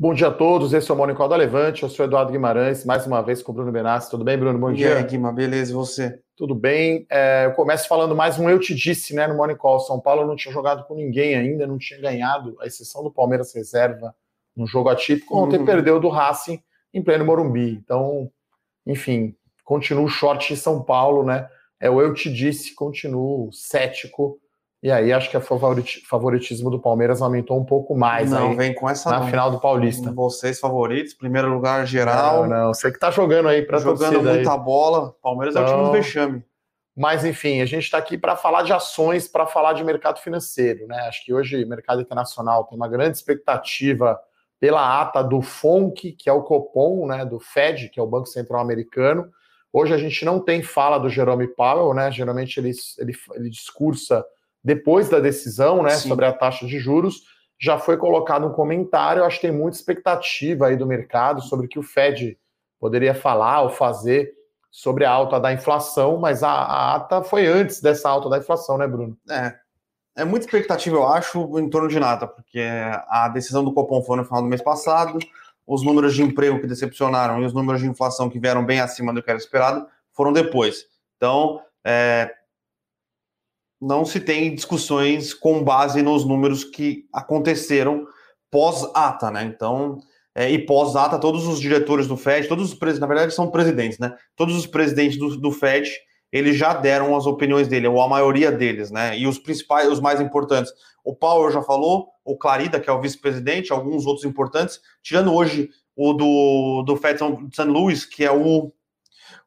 Bom dia a todos, esse é o Mônico da Levante, eu sou Eduardo Guimarães, mais uma vez com o Bruno Benassi. Tudo bem, Bruno? Bom dia. E aí, Guima, beleza, e você? Tudo bem. É, eu começo falando mais um Eu Te Disse, né, no Monicol. São Paulo não tinha jogado com ninguém ainda, não tinha ganhado, a exceção do Palmeiras reserva no jogo atípico. Ontem uhum. perdeu do Racing em pleno Morumbi. Então, enfim, continuo short em São Paulo, né? É o Eu Te Disse, continuo cético e aí acho que o favoritismo do Palmeiras aumentou um pouco mais. Não, aí, vem com essa na não. final do Paulista. Vocês favoritos, primeiro lugar geral. Não, não, você que tá jogando aí para Jogando muita aí. bola. Palmeiras então, é o time do então, vexame. Mas enfim, a gente está aqui para falar de ações, para falar de mercado financeiro, né? Acho que hoje o mercado internacional tem uma grande expectativa pela ata do FONC, que é o Copom, né, do Fed, que é o Banco Central Americano. Hoje a gente não tem fala do Jerome Powell, né? Geralmente ele, ele, ele discursa depois da decisão né, sobre a taxa de juros, já foi colocado um comentário. Acho que tem muita expectativa aí do mercado sobre o que o Fed poderia falar ou fazer sobre a alta da inflação, mas a, a ata foi antes dessa alta da inflação, né, Bruno? É. É muita expectativa, eu acho, em torno de nada, porque a decisão do Copom foi no final do mês passado, os números de emprego que decepcionaram e os números de inflação que vieram bem acima do que era esperado foram depois. Então, é, não se tem discussões com base nos números que aconteceram pós-ata, né? Então, é, e pós-ata, todos os diretores do FED, todos os presidentes, na verdade são presidentes, né? Todos os presidentes do, do FED, eles já deram as opiniões dele, ou a maioria deles, né? E os principais, os mais importantes. O Powell já falou, o Clarida, que é o vice-presidente, alguns outros importantes, tirando hoje o do, do Fed St. Louis, que é o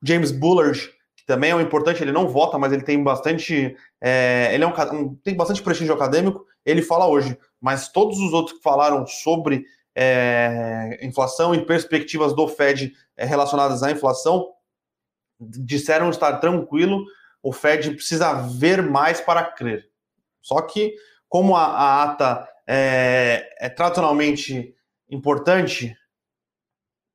James Bullard, que também é um importante, ele não vota, mas ele tem bastante. É, ele é um, um, tem bastante prestígio acadêmico, ele fala hoje, mas todos os outros que falaram sobre é, inflação e perspectivas do Fed é, relacionadas à inflação disseram estar tranquilo, o Fed precisa ver mais para crer. Só que, como a, a ata é, é tradicionalmente importante,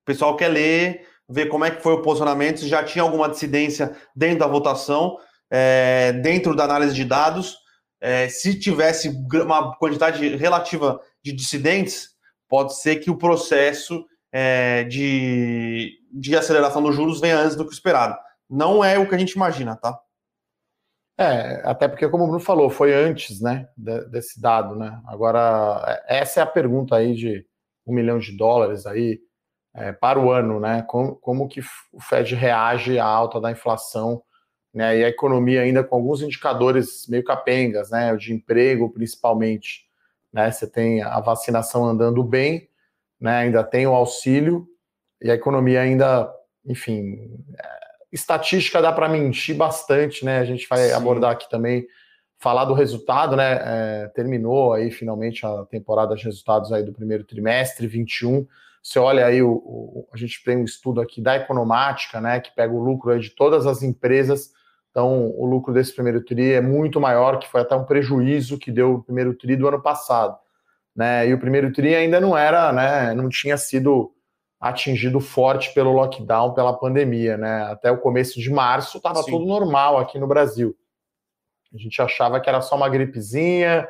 o pessoal quer ler ver como é que foi o posicionamento, se já tinha alguma dissidência dentro da votação, é, dentro da análise de dados. É, se tivesse uma quantidade relativa de dissidentes, pode ser que o processo é, de, de aceleração dos juros venha antes do que esperado. Não é o que a gente imagina, tá? É, até porque, como o Bruno falou, foi antes, né, desse dado, né? Agora, é, essa é a pergunta aí de um milhão de dólares aí, é, para o ano, né? Como, como que o Fed reage à alta da inflação, né? E a economia ainda com alguns indicadores meio capengas, né? De emprego, principalmente, né? Você tem a vacinação andando bem, né? Ainda tem o auxílio e a economia ainda, enfim, é, estatística dá para mentir bastante, né? A gente vai Sim. abordar aqui também falar do resultado, né? É, terminou aí finalmente a temporada de resultados aí do primeiro trimestre 21 você olha aí, o, o, a gente tem um estudo aqui da Economática, né, que pega o lucro de todas as empresas. Então, o lucro desse primeiro TRI é muito maior, que foi até um prejuízo que deu o primeiro TRI do ano passado. Né? E o primeiro TRI ainda não era, né, não tinha sido atingido forte pelo lockdown, pela pandemia. Né? Até o começo de março estava tudo normal aqui no Brasil. A gente achava que era só uma gripezinha,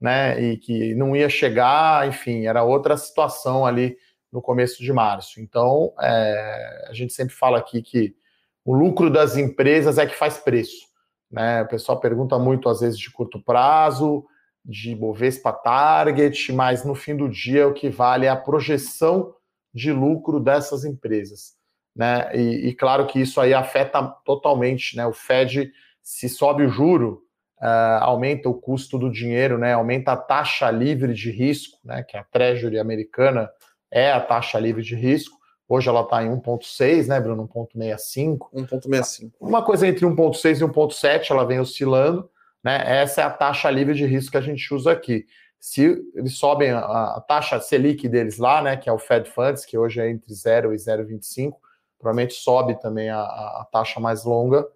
né, e que não ia chegar, enfim, era outra situação ali no começo de março. Então, é, a gente sempre fala aqui que o lucro das empresas é que faz preço. Né? O pessoal pergunta muito, às vezes, de curto prazo, de Bovespa Target, mas no fim do dia o que vale é a projeção de lucro dessas empresas. Né? E, e claro que isso aí afeta totalmente né? o Fed, se sobe o juro, uh, aumenta o custo do dinheiro, né? aumenta a taxa livre de risco, né? que a Treasury americana é a taxa livre de risco. Hoje ela está em 1,6, né, Bruno? 1,65. 1,65. Uma coisa entre 1,6 e 1,7, ela vem oscilando. Né? Essa é a taxa livre de risco que a gente usa aqui. Se eles sobem a, a taxa Selic deles lá, né, que é o Fed Funds, que hoje é entre 0 e 0,25, provavelmente sobe também a, a, taxa mais longa.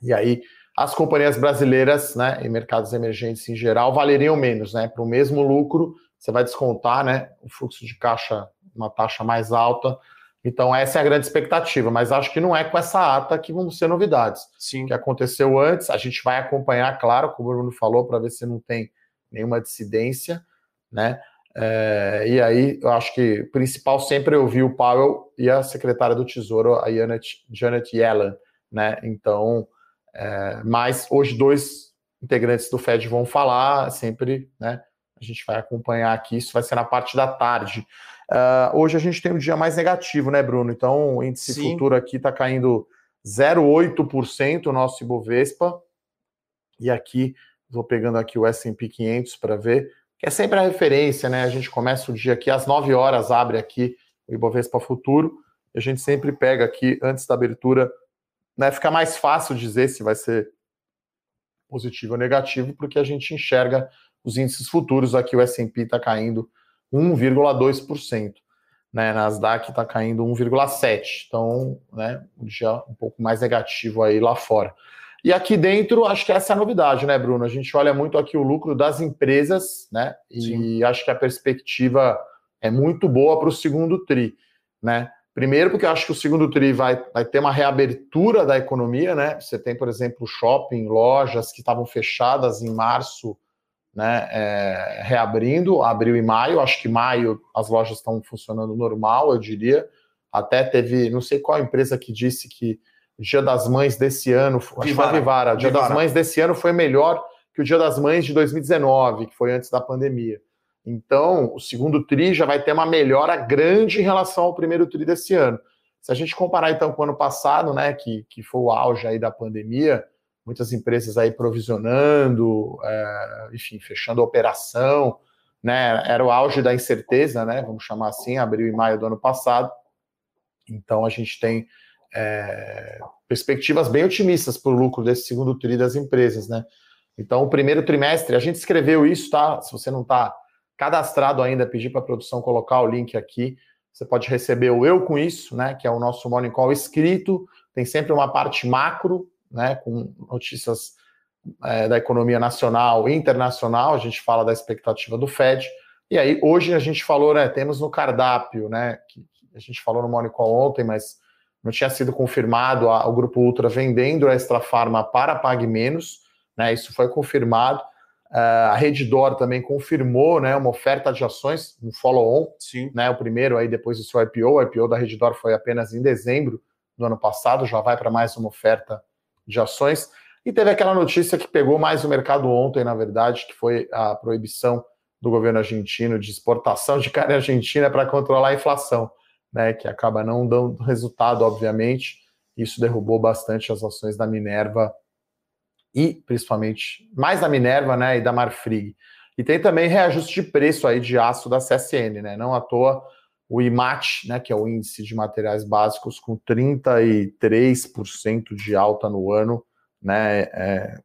E aí as companhias brasileiras, né, e mercados emergentes em geral, valeriam menos, né? Para o mesmo lucro, você vai descontar né, o fluxo de caixa, uma taxa mais alta. Então, essa é a grande expectativa, mas acho que não é com essa ata que vão ser novidades. Sim. O que aconteceu antes, a gente vai acompanhar, claro, como o Bruno falou, para ver se não tem nenhuma dissidência, né? É, e aí, eu acho que o principal sempre eu vi o Powell e a secretária do Tesouro, a Janet, Janet Yellen, né? Então, é, mas hoje dois integrantes do Fed vão falar, sempre, né? A gente vai acompanhar aqui, isso vai ser na parte da tarde. Uh, hoje a gente tem um dia mais negativo, né, Bruno? Então, o índice Sim. futuro aqui está caindo 0,8% o nosso Ibovespa. E aqui, vou pegando aqui o S&P 500 para ver, que é sempre a referência, né? A gente começa o dia aqui às 9 horas, abre aqui o Ibovespa Futuro, e a gente sempre pega aqui, antes da abertura, né? Fica mais fácil dizer se vai ser positivo ou negativo, porque a gente enxerga os índices futuros. Aqui o S&P está caindo 1,2%. Né, Nasdaq está caindo 1,7%. Então, né, um dia um pouco mais negativo aí lá fora. E aqui dentro, acho que essa é a novidade, né, Bruno? A gente olha muito aqui o lucro das empresas, né? E Sim. acho que a perspectiva é muito boa para o segundo TRI, né? Primeiro, porque eu acho que o segundo TRI vai, vai ter uma reabertura da economia, né? Você tem, por exemplo, shopping, lojas que estavam fechadas em março né, é, reabrindo, abril e maio. Acho que maio as lojas estão funcionando normal, eu diria. Até teve, não sei qual empresa que disse que o Dia das Mães desse ano, Vivara, acho que foi a Vivara, o Dia Vivara. das Mães desse ano foi melhor que o Dia das Mães de 2019, que foi antes da pandemia. Então, o segundo TRI já vai ter uma melhora grande em relação ao primeiro TRI desse ano. Se a gente comparar então com o ano passado, né, que, que foi o auge aí da pandemia, muitas empresas aí provisionando, é, enfim, fechando a operação, né? Era o auge da incerteza, né? Vamos chamar assim, abril e maio do ano passado. Então a gente tem é, perspectivas bem otimistas para o lucro desse segundo tri das empresas, né? Então, o primeiro trimestre, a gente escreveu isso, tá? Se você não está cadastrado ainda, pedir para a produção colocar o link aqui. Você pode receber o Eu Com Isso, né? Que é o nosso Morning Call escrito. Tem sempre uma parte macro, né, com notícias é, da economia nacional e internacional, a gente fala da expectativa do Fed, e aí hoje a gente falou, né, temos no cardápio, né, que, a gente falou no Morning Call ontem, mas não tinha sido confirmado a, o Grupo Ultra vendendo a Extra Farma para Pague Menos, né, isso foi confirmado, uh, a Redditor também confirmou, né, uma oferta de ações, um follow-on, né, o primeiro aí depois do seu IPO, o. IPO da Redditor foi apenas em dezembro do ano passado, já vai para mais uma oferta de ações. E teve aquela notícia que pegou mais o mercado ontem, na verdade, que foi a proibição do governo argentino de exportação de carne argentina para controlar a inflação, né, que acaba não dando resultado, obviamente. Isso derrubou bastante as ações da Minerva e principalmente mais da Minerva, né, e da Marfrig. E tem também reajuste de preço aí de aço da CSN, né? Não à toa o IMAT, né, que é o índice de materiais básicos, com 33% de alta no ano, né, é,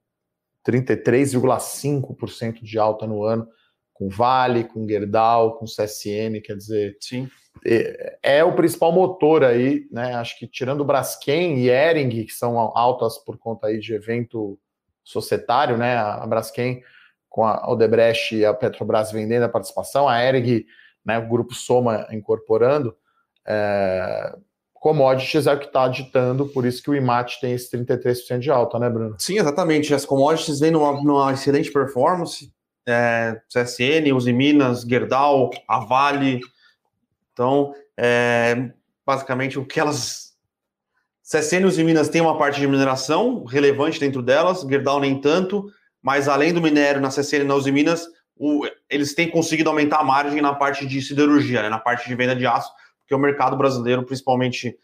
33,5% de alta no ano, com Vale, com Gerdau, com CSN, quer dizer, Sim. É, é, o principal motor aí, né, acho que tirando o Braskem e Ering, que são altas por conta aí de evento societário, né, a Braskem com a Odebrecht e a Petrobras vendendo a participação, a Ering né, o grupo Soma incorporando, é, commodities é o que está ditando, por isso que o IMAT tem esse 33% de alta, né, Bruno? Sim, exatamente. As commodities vêm numa, numa excelente performance. É, CSN, Uzi Minas, Gerdau, a Vale. Então, é, basicamente, o que elas. CSN e Uzi Minas têm uma parte de mineração relevante dentro delas, Gerdau nem tanto, mas além do minério na CSN e na Uzi Minas, o, eles têm conseguido aumentar a margem na parte de siderurgia, né, na parte de venda de aço, porque o mercado brasileiro, principalmente,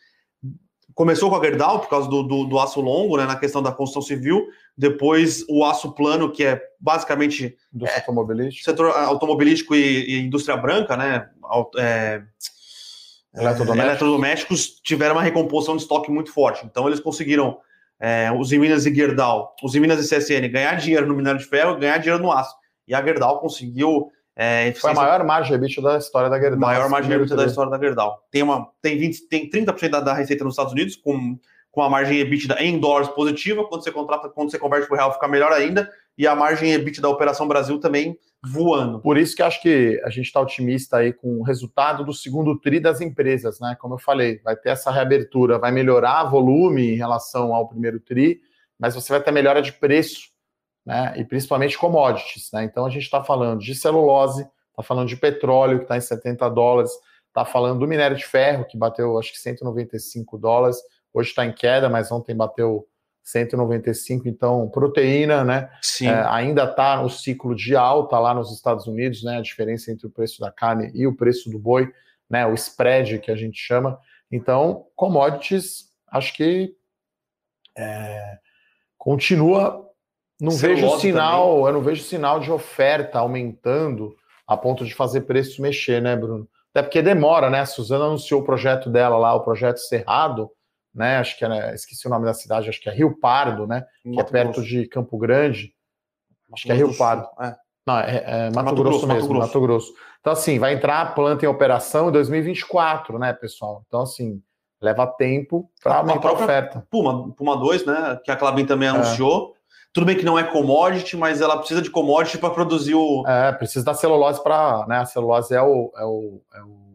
começou com a Gerdau, por causa do, do, do, aço longo, né, na questão da construção civil, depois o aço plano, que é basicamente... Indústria é, automobilístico. Setor automobilístico e, e indústria branca, né, é, eletrodomésticos. eletrodomésticos tiveram uma recomposição de estoque muito forte. Então, eles conseguiram, é, os Minas e Gerdau, os Minas e CSN, ganhar dinheiro no minério de ferro ganhar dinheiro no aço e a Gerdau conseguiu. É, Foi a maior margem EBITDA da história da Gerdau. Maior margem EBITDA da história da Gerdau. Tem, uma, tem, 20, tem 30% da, da receita nos Estados Unidos, com, com a margem EBITDA em dólares positiva. Quando você contrata, quando você converte para o real, fica melhor ainda. E a margem EBITDA da Operação Brasil também voando. Por isso que acho que a gente está otimista aí com o resultado do segundo TRI das empresas, né? Como eu falei, vai ter essa reabertura, vai melhorar volume em relação ao primeiro TRI, mas você vai ter melhora de preço né, e principalmente commodities. Né? Então a gente está falando de celulose, está falando de petróleo, que está em 70 dólares, está falando do minério de ferro, que bateu acho que 195 dólares, hoje está em queda, mas ontem bateu 195, então proteína, né? É, ainda está no ciclo de alta lá nos Estados Unidos, né? A diferença entre o preço da carne e o preço do boi, né? O spread que a gente chama. Então, commodities, acho que é, continua. Não vejo sinal, também. eu não vejo sinal de oferta aumentando a ponto de fazer preço mexer, né, Bruno? Até porque demora, né? A Suzana anunciou o projeto dela lá, o projeto Cerrado né? Acho que era, esqueci o nome da cidade, acho que é Rio Pardo, né? que é perto Grosso. de Campo Grande. Acho que é Rio Pardo. É. Não, é, é Mato, Mato, Grosso, Grosso mesmo, Mato Grosso. Mato Grosso. Então, assim, vai entrar a planta em operação em 2024, né, pessoal? Então, assim, leva tempo para aumentar a, a oferta. Puma, Puma 2, né? Que a Clabin também é. anunciou. Tudo bem que não é commodity, mas ela precisa de commodity para produzir o. É, precisa da celulose para. Né, a celulose é o, é o, é o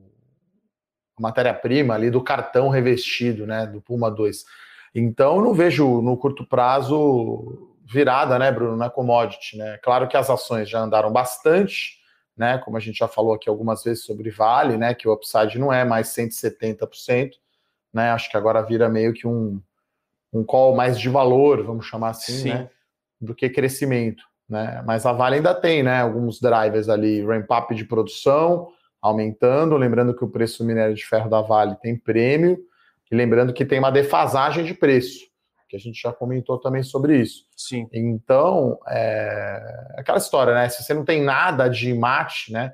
matéria-prima ali do cartão revestido, né, do Puma 2. Então, eu não vejo no curto prazo virada, né, Bruno, na commodity, né? Claro que as ações já andaram bastante, né, como a gente já falou aqui algumas vezes sobre Vale, né, que o upside não é mais 170%, né? Acho que agora vira meio que um um call mais de valor, vamos chamar assim, Sim. né, do que crescimento, né? Mas a Vale ainda tem, né, alguns drivers ali, ramp up de produção, aumentando. Lembrando que o preço do minério de ferro da Vale tem prêmio, e lembrando que tem uma defasagem de preço, que a gente já comentou também sobre isso. Sim. Então, é aquela história, né? Se você não tem nada de mate, né?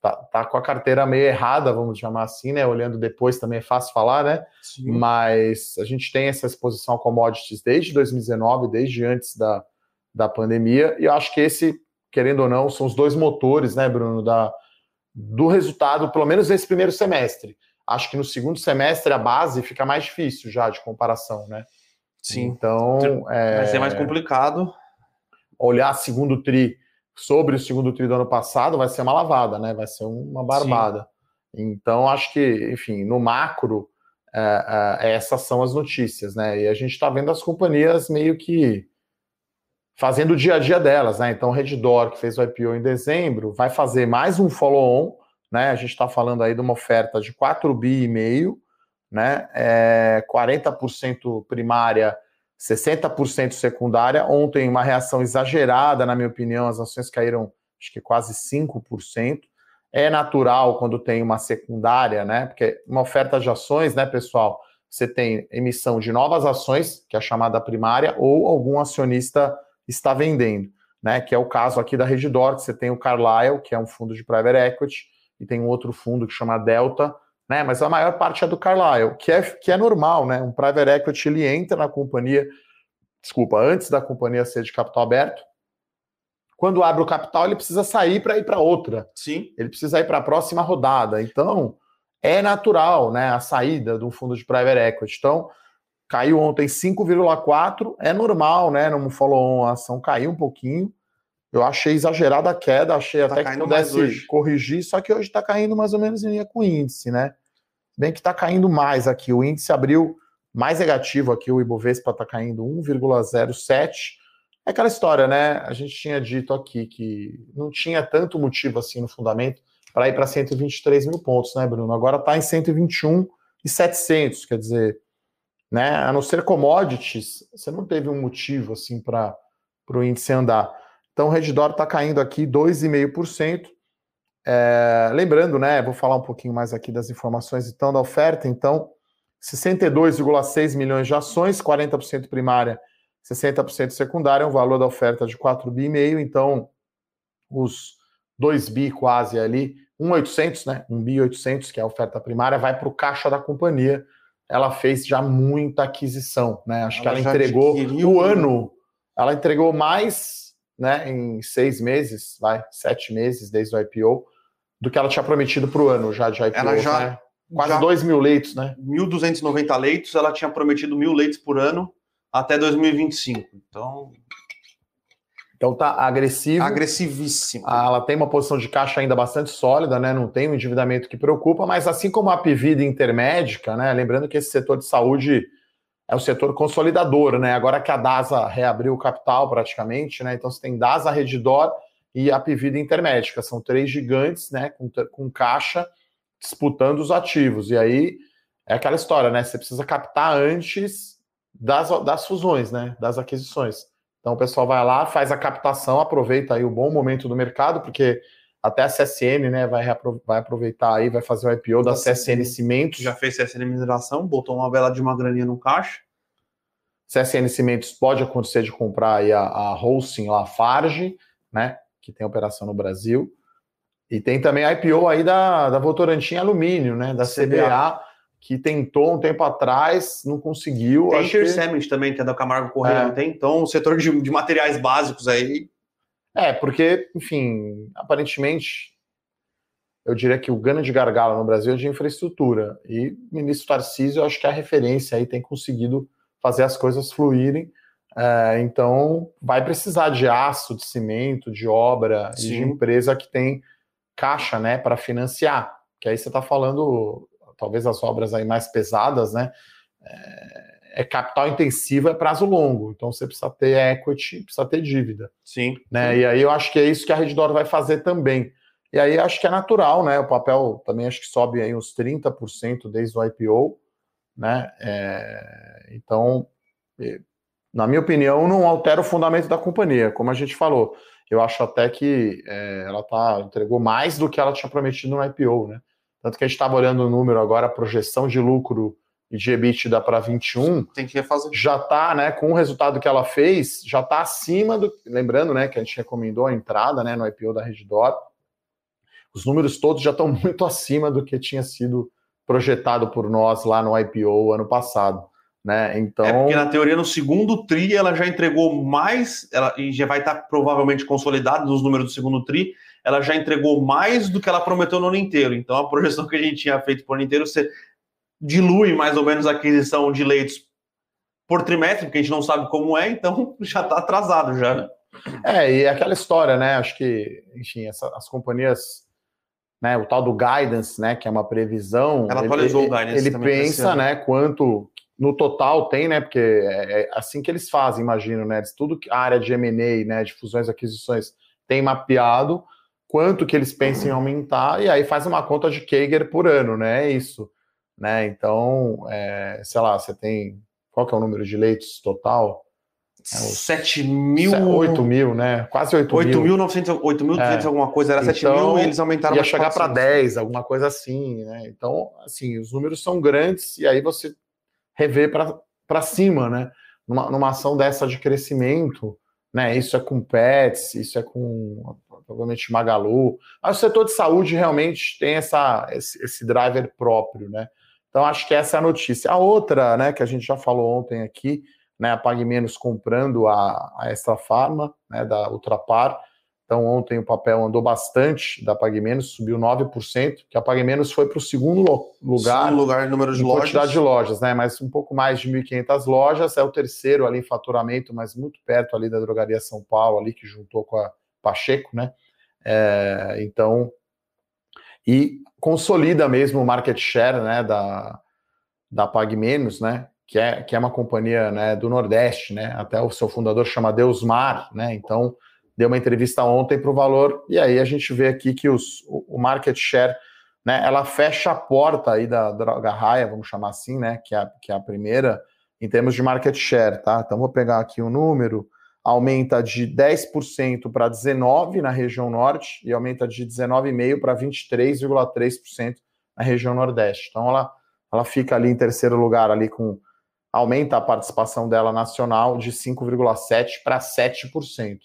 Tá, tá, com a carteira meio errada, vamos chamar assim, né? Olhando depois também é fácil falar, né? Sim. Mas a gente tem essa exposição a commodities desde 2019, desde antes da, da pandemia, e eu acho que esse, querendo ou não, são os dois motores, né, Bruno, da, do resultado, pelo menos nesse primeiro semestre. Acho que no segundo semestre a base fica mais difícil já de comparação, né? Sim. Então. É... Vai ser mais complicado. Olhar segundo TRI sobre o segundo TRI do ano passado vai ser uma lavada, né? Vai ser uma barbada. Sim. Então, acho que, enfim, no macro, é, é, essas são as notícias, né? E a gente está vendo as companhias meio que fazendo o dia a dia delas, né? Então, Redditor, que fez o IPO em dezembro, vai fazer mais um follow-on, né? A gente está falando aí de uma oferta de 4 bi e meio, né? É 40% primária, 60% secundária. Ontem, uma reação exagerada, na minha opinião, as ações caíram acho que quase 5%. É natural quando tem uma secundária, né? Porque uma oferta de ações, né, pessoal? Você tem emissão de novas ações, que é a chamada primária, ou algum acionista está vendendo, né? Que é o caso aqui da Redditor, que você tem o Carlyle, que é um fundo de private equity, e tem um outro fundo que chama Delta, né? Mas a maior parte é do Carlyle, que é, que é normal, né? Um private equity ele entra na companhia, desculpa, antes da companhia ser de capital aberto. Quando abre o capital, ele precisa sair para ir para outra. Sim. Ele precisa ir para a próxima rodada. Então, é natural, né? A saída do fundo de private equity. Então, caiu ontem 5,4, é normal, né? No follow-on a ação caiu um pouquinho. Eu achei exagerada a queda, achei tá até que pudesse corrigir, só que hoje está caindo mais ou menos em linha com o índice, né? Bem que está caindo mais aqui. O índice abriu mais negativo aqui, o Ibovespa está caindo 1,07. É aquela história, né? A gente tinha dito aqui que não tinha tanto motivo assim no fundamento para ir para 123 mil pontos, né, Bruno? Agora está em 121 e 700, quer dizer, né? A não ser commodities, você não teve um motivo assim para o índice andar. Então o Redditor está caindo aqui 2,5%. É, lembrando, né? Vou falar um pouquinho mais aqui das informações então da oferta. Então, 62,6 milhões de ações, 40% primária, 60% secundária, um valor da oferta de 4 bi e meio. Então, os 2 bi quase ali, 1,800, né? 1 bi 800, que é a oferta primária, vai para o caixa da companhia ela fez já muita aquisição, né? Acho ela que ela entregou o ano, ela entregou mais, né, em seis meses, vai, sete meses desde o IPO, do que ela tinha prometido para o ano já de IPO. Ela já, né? Quase já, 2 mil leitos, né? 1.290 leitos, ela tinha prometido mil leitos por ano até 2025. Então, então tá agressivo. Agressivíssimo. Ah, ela tem uma posição de caixa ainda bastante sólida, né? Não tem um endividamento que preocupa, mas assim como a Pivida intermédica, né? Lembrando que esse setor de saúde é o setor consolidador, né? Agora que a DASA reabriu o capital praticamente, né? Então você tem DASA, Redditor e a Pivida Intermédica. São três gigantes, né, com, com caixa disputando os ativos. E aí é aquela história, né? Você precisa captar antes das, das fusões, né? Das aquisições. Então o pessoal vai lá, faz a captação, aproveita aí o bom momento do mercado, porque até a CSN, né, vai, vai aproveitar aí, vai fazer o IPO da CSN Cimentos. Já fez CSN Mineração, botou uma vela de uma graninha no caixa. CSN Cimentos pode acontecer de comprar aí a, a Holcim, a Farge, né, que tem operação no Brasil. E tem também a IPO aí da, da Votorantim Alumínio, né, da CBA, CBA que tentou um tempo atrás, não conseguiu. Tem Shear que... Também, que é da Camargo Correia, é. tem? Então, o setor de, de materiais básicos aí é, porque, enfim, aparentemente, eu diria que o grande gargalo no Brasil é de infraestrutura. E o ministro Tarcísio, eu acho que é a referência aí tem conseguido fazer as coisas fluírem. É, então, vai precisar de aço, de cimento, de obra Sim. e de empresa que tem caixa, né, para financiar. Que aí você está falando, talvez as obras aí mais pesadas, né? É, é capital intensivo, é prazo longo. Então você precisa ter equity, precisa ter dívida. Sim. Né? Sim. E aí eu acho que é isso que a Reddor vai fazer também. E aí acho que é natural, né? O papel também acho que sobe aí uns 30% desde o IPO, né? É... então, na minha opinião, não altera o fundamento da companhia, como a gente falou. Eu acho até que é, ela tá, entregou mais do que ela tinha prometido no IPO, né? Tanto que a gente estava olhando o número agora, a projeção de lucro e de EBITDA para 21, tem que refazer. Já está, né, com o resultado que ela fez, já está acima do, lembrando, né, que a gente recomendou a entrada, né, no IPO da Reddor. Os números todos já estão muito acima do que tinha sido projetado por nós lá no IPO ano passado, né? Então, é porque na teoria no segundo tri ela já entregou mais, ela e já vai estar tá provavelmente consolidada nos números do segundo tri, ela já entregou mais do que ela prometeu no ano inteiro. Então a projeção que a gente tinha feito por ano inteiro, dilui mais ou menos a aquisição de leitos por trimestre, porque a gente não sabe como é, então já está atrasado já, né? É, e aquela história, né? Acho que, enfim, essa, as companhias, né? O tal do guidance, né? Que é uma previsão. Ela atualizou ele, o guidance. Ele pensa, né? Quanto no total tem, né? Porque é, é assim que eles fazem, imagino, né? Tudo que a área de M&A, né? De fusões e aquisições tem mapeado quanto que eles pensam em aumentar e aí faz uma conta de Kager por ano, né? É isso né? Então, é, sei lá, você tem. Qual que é o número de leitos total? É, 7 mil. 8 mil, né? Quase 8 mil. 8 mil, é. alguma coisa, era então, 7 mil e eles aumentaram Ia chegar para 10, alguma coisa assim, né? Então, assim, os números são grandes e aí você revê para cima, né? Numa, numa ação dessa de crescimento, né? Isso é com Pets, isso é com provavelmente Magalu. Mas o setor de saúde realmente tem essa, esse, esse driver próprio, né? Então, acho que essa é a notícia. A outra, né, que a gente já falou ontem aqui, né, a Pague Menos comprando a, a Extra Farma, né, da Ultrapar. Então, ontem o papel andou bastante da Pague Menos, subiu 9%, que a Pague Menos foi para o segundo lugar. Segundo lugar em número de lojas. quantidade de lojas, né, mas um pouco mais de 1.500 lojas. É o terceiro ali em faturamento, mas muito perto ali da Drogaria São Paulo, ali que juntou com a Pacheco, né. É, então, e consolida mesmo o market share né, da, da Pag Menos, né, que é, que é uma companhia né, do Nordeste, né, até o seu fundador chama Deusmar, né, então deu uma entrevista ontem para o valor, e aí a gente vê aqui que os, o market share, né, ela fecha a porta aí da droga raia, vamos chamar assim, né, que é, que é a primeira, em termos de market share, tá? Então vou pegar aqui o um número, aumenta de 10% para 19% na região norte e aumenta de 19,5% para 23,3% na região nordeste. Então ela, ela fica ali em terceiro lugar ali com aumenta a participação dela nacional de 5,7 para 7%.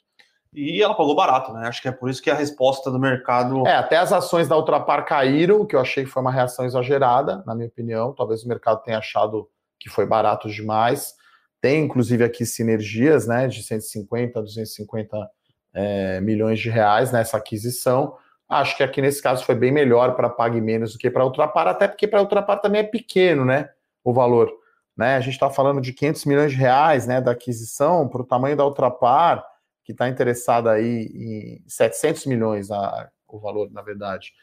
E ela pagou barato, né? Acho que é por isso que a resposta do mercado. É, até as ações da Ultrapar caíram, que eu achei que foi uma reação exagerada, na minha opinião. Talvez o mercado tenha achado que foi barato demais. Tem, inclusive, aqui sinergias né, de 150 a 250 é, milhões de reais nessa aquisição. Acho que aqui nesse caso foi bem melhor para Pague Menos do que para Ultrapar, até porque para Ultrapar também é pequeno né, o valor. Né? A gente está falando de 500 milhões de reais né, da aquisição para o tamanho da Ultrapar, que está interessada aí em 700 milhões a, o valor, na verdade.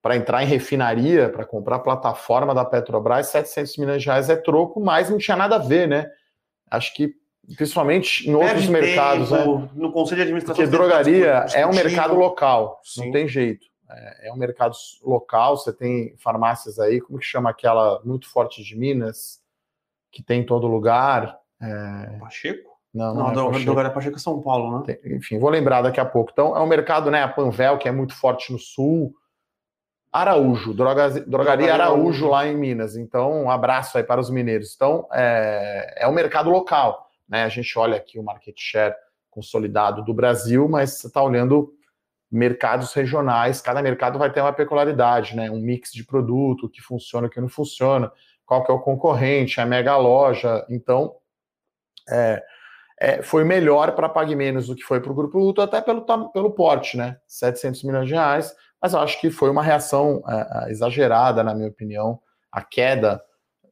Para entrar em refinaria, para comprar a plataforma da Petrobras, 700 milhões de reais é troco, mas não tinha nada a ver, né? Acho que principalmente em outros mercados, né? No conselho de administração. Porque drogaria é um mercado local, Sim. não tem jeito. É, é um mercado local, você tem farmácias aí, como que chama aquela muito forte de Minas, que tem em todo lugar? É... Pacheco? Não, não, não é Pacheco. Drogaria Pacheco é São Paulo, né? Tem, enfim, vou lembrar daqui a pouco. Então, é um mercado, né? A Panvel, que é muito forte no sul. Araújo, droga, drogaria, drogaria Araújo lá em Minas. Então, um abraço aí para os mineiros. Então, é, é um mercado local. Né? A gente olha aqui o market share consolidado do Brasil, mas você está olhando mercados regionais, cada mercado vai ter uma peculiaridade, né? Um mix de produto, o que funciona, o que não funciona, qual que é o concorrente, a mega loja. Então, é, é, foi melhor para Pague Menos do que foi para o Grupo Luto, até pelo, pelo porte, né? 700 milhões de reais, mas eu acho que foi uma reação é, é, exagerada, na minha opinião, a queda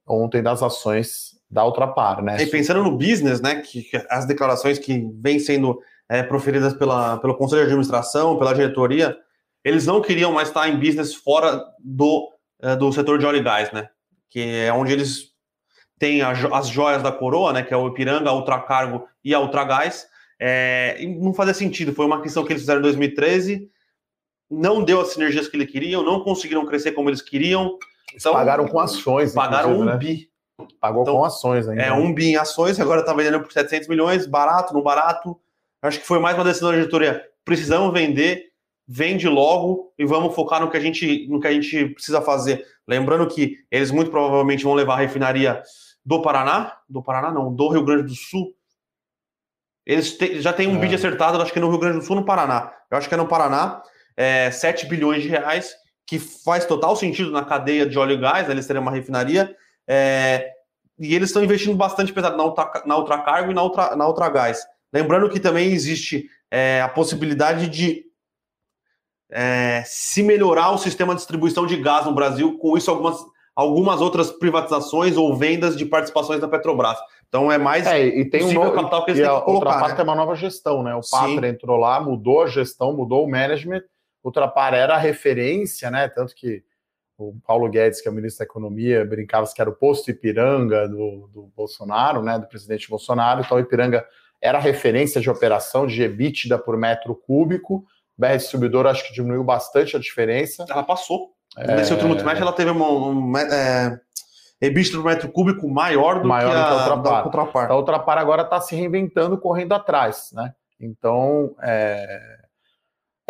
ontem das ações da Ultrapar, né? E pensando no business, né, que, que as declarações que vêm sendo é, proferidas pela, pelo Conselho de Administração, pela diretoria, eles não queriam mais estar em business fora do, é, do setor de óleo e gás, né? Que é onde eles têm a, as joias da coroa, né? Que é o Ipiranga, a Ultracargo e a Ultragás. É, não fazia sentido, foi uma aquisição que eles fizeram em 2013, não deu as sinergias que eles queriam, não conseguiram crescer como eles queriam. Então, pagaram com ações. Pagaram um né? bi. Pagou então, com ações ainda. É, um bi em ações, agora está vendendo por 700 milhões, barato, no barato. Acho que foi mais uma decisão da diretoria. Precisamos vender, vende logo e vamos focar no que a gente, no que a gente precisa fazer. Lembrando que eles muito provavelmente vão levar a refinaria do Paraná, do Paraná não, do Rio Grande do Sul. Eles te, já têm um é. bid acertado, acho que no Rio Grande do Sul, no Paraná. Eu acho que é no Paraná, é, 7 bilhões de reais, que faz total sentido na cadeia de óleo e gás, né, eles terem uma refinaria. É, e eles estão investindo bastante pesado na, ultra, na Ultracargo e na, ultra, na Ultragás. Lembrando que também existe é, a possibilidade de é, se melhorar o sistema de distribuição de gás no Brasil, com isso algumas, algumas outras privatizações ou vendas de participações da Petrobras. Então é mais é, e tem um novo, capital que eles têm que colocar. Ultrapar né? tem uma nova gestão, né? O Patra entrou lá, mudou a gestão, mudou o management. Ultrapar era a referência, né? Tanto que o Paulo Guedes, que é o ministro da Economia, brincava que era o posto Ipiranga do, do Bolsonaro, né? Do presidente Bolsonaro. Então, o Ipiranga era referência de operação de EBITDA por metro cúbico. BR Distribuidor acho que diminuiu bastante a diferença. Ela passou. É... Nesse último trimestre ela teve uma, um, é, EBITDA por metro cúbico maior do maior que, a, que a Ultrapar. Ultrapar. A Ultrapar agora está se reinventando, correndo atrás, né? Então, é...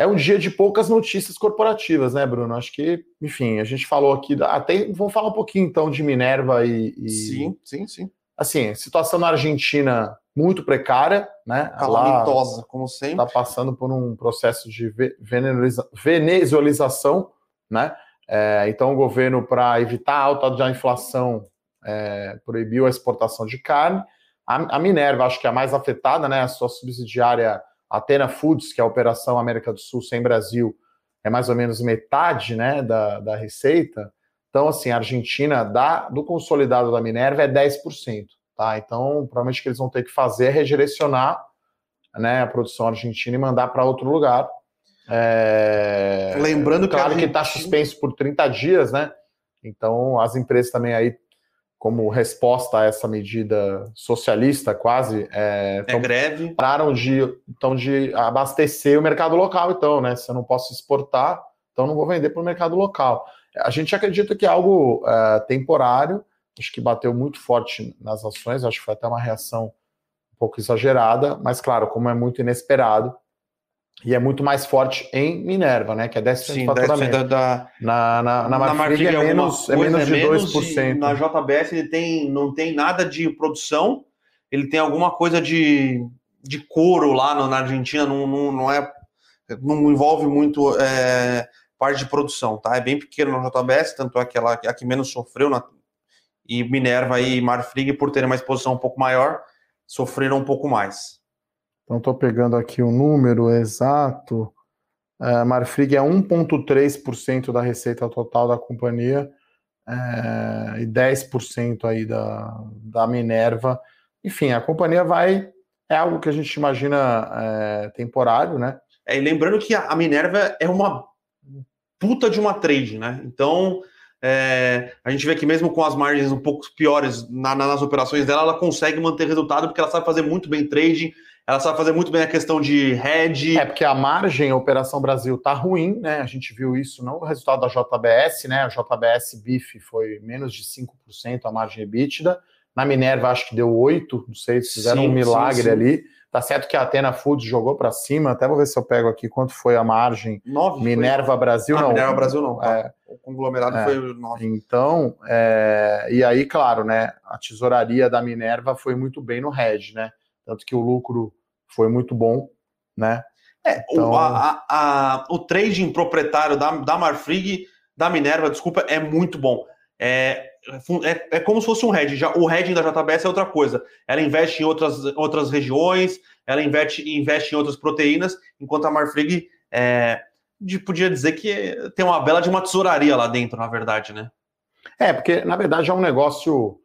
é um dia de poucas notícias corporativas, né, Bruno? Acho que, enfim, a gente falou aqui, até vamos falar um pouquinho então de Minerva e, e... Sim, sim, sim. Assim, situação na Argentina muito precária, né? Calamitosa, como sempre. Está passando por um processo de venezuelização, né? É, então, o governo, para evitar a alta da inflação, é, proibiu a exportação de carne. A, a, Minerva, acho que é a mais afetada, né? A sua subsidiária Atena Foods, que é a operação América do Sul sem Brasil, é mais ou menos metade, né, da, da receita. Então, assim, a Argentina, da, do consolidado da Minerva, é 10%. Tá? Então, provavelmente o que eles vão ter que fazer é redirecionar né, a produção argentina e mandar para outro lugar. É... Lembrando que claro que está suspenso por 30 dias, né? Então, as empresas também aí, como resposta a essa medida socialista, quase, é, é greve. Pararam de, então, de abastecer o mercado local, então, né? Se eu não posso exportar, então não vou vender para o mercado local. A gente acredita que é algo é, temporário, acho que bateu muito forte nas ações, acho que foi até uma reação um pouco exagerada, mas claro, como é muito inesperado, e é muito mais forte em Minerva, né? Que é 10% Sim, faturamento. Da, da, na, na, na, na Marfrig é, menos, é menos de 2%. na JBS ele tem, não tem nada de produção, ele tem alguma coisa de, de couro lá no, na Argentina, não, não, não, é, não envolve muito é, parte de produção, tá? É bem pequeno na JBS, tanto é que ela a que menos sofreu na, e Minerva e Marfrig, por terem uma exposição um pouco maior, sofreram um pouco mais. Então, estou pegando aqui o número exato. É, Marfrig é 1,3% da receita total da companhia é, e 10% aí da, da Minerva. Enfim, a companhia vai. É algo que a gente imagina é, temporário, né? É, e lembrando que a Minerva é uma puta de uma trade, né? Então, é, a gente vê que mesmo com as margens um pouco piores na, nas operações dela, ela consegue manter resultado porque ela sabe fazer muito bem trading, ela sabe fazer muito bem a questão de hedge. É, porque a margem, a Operação Brasil tá ruim, né? A gente viu isso no resultado da JBS, né? A JBS BIF foi menos de 5% a margem EBITDA. Na Minerva, acho que deu 8%, não sei se fizeram sim, um milagre sim, sim. ali. Tá certo que a Atena Foods jogou para cima, até vou ver se eu pego aqui quanto foi a margem. 9, Minerva foi... Brasil, ah, não. Minerva Brasil não. Tá. É, o conglomerado é, foi 9. Então, é, e aí, claro, né? A tesouraria da Minerva foi muito bem no hedge, né? Tanto que o lucro foi muito bom, né? É, então... o, a, a, o trading proprietário da, da Marfrig, da Minerva, desculpa, é muito bom. É, é, é como se fosse um hedge. Já, o hedging da JBS é outra coisa. Ela investe em outras, outras regiões, ela investe, investe em outras proteínas, enquanto a Marfrig é, de, podia dizer que tem uma bela de uma tesouraria lá dentro, na verdade, né? É, porque na verdade é um negócio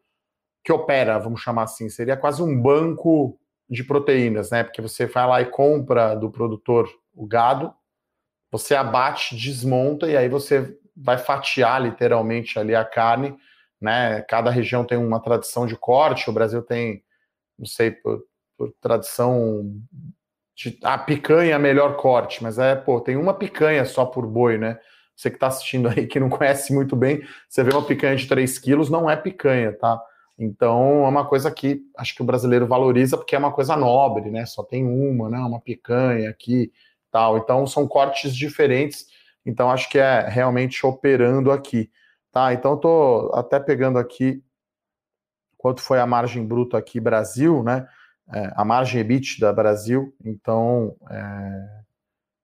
que opera, vamos chamar assim, seria quase um banco de proteínas, né? Porque você vai lá e compra do produtor o gado, você abate, desmonta e aí você vai fatiar literalmente ali a carne né? Cada região tem uma tradição de corte, o Brasil tem, não sei, por, por tradição de a picanha é melhor corte, mas é, pô, tem uma picanha só por boi, né? Você que está assistindo aí, que não conhece muito bem, você vê uma picanha de 3 quilos, não é picanha, tá? Então é uma coisa que acho que o brasileiro valoriza porque é uma coisa nobre, né? Só tem uma, né? Uma picanha aqui, tal. Então são cortes diferentes. Então acho que é realmente operando aqui. Tá, então estou até pegando aqui quanto foi a margem bruta aqui Brasil, né? É, a margem EBIT da Brasil. Então,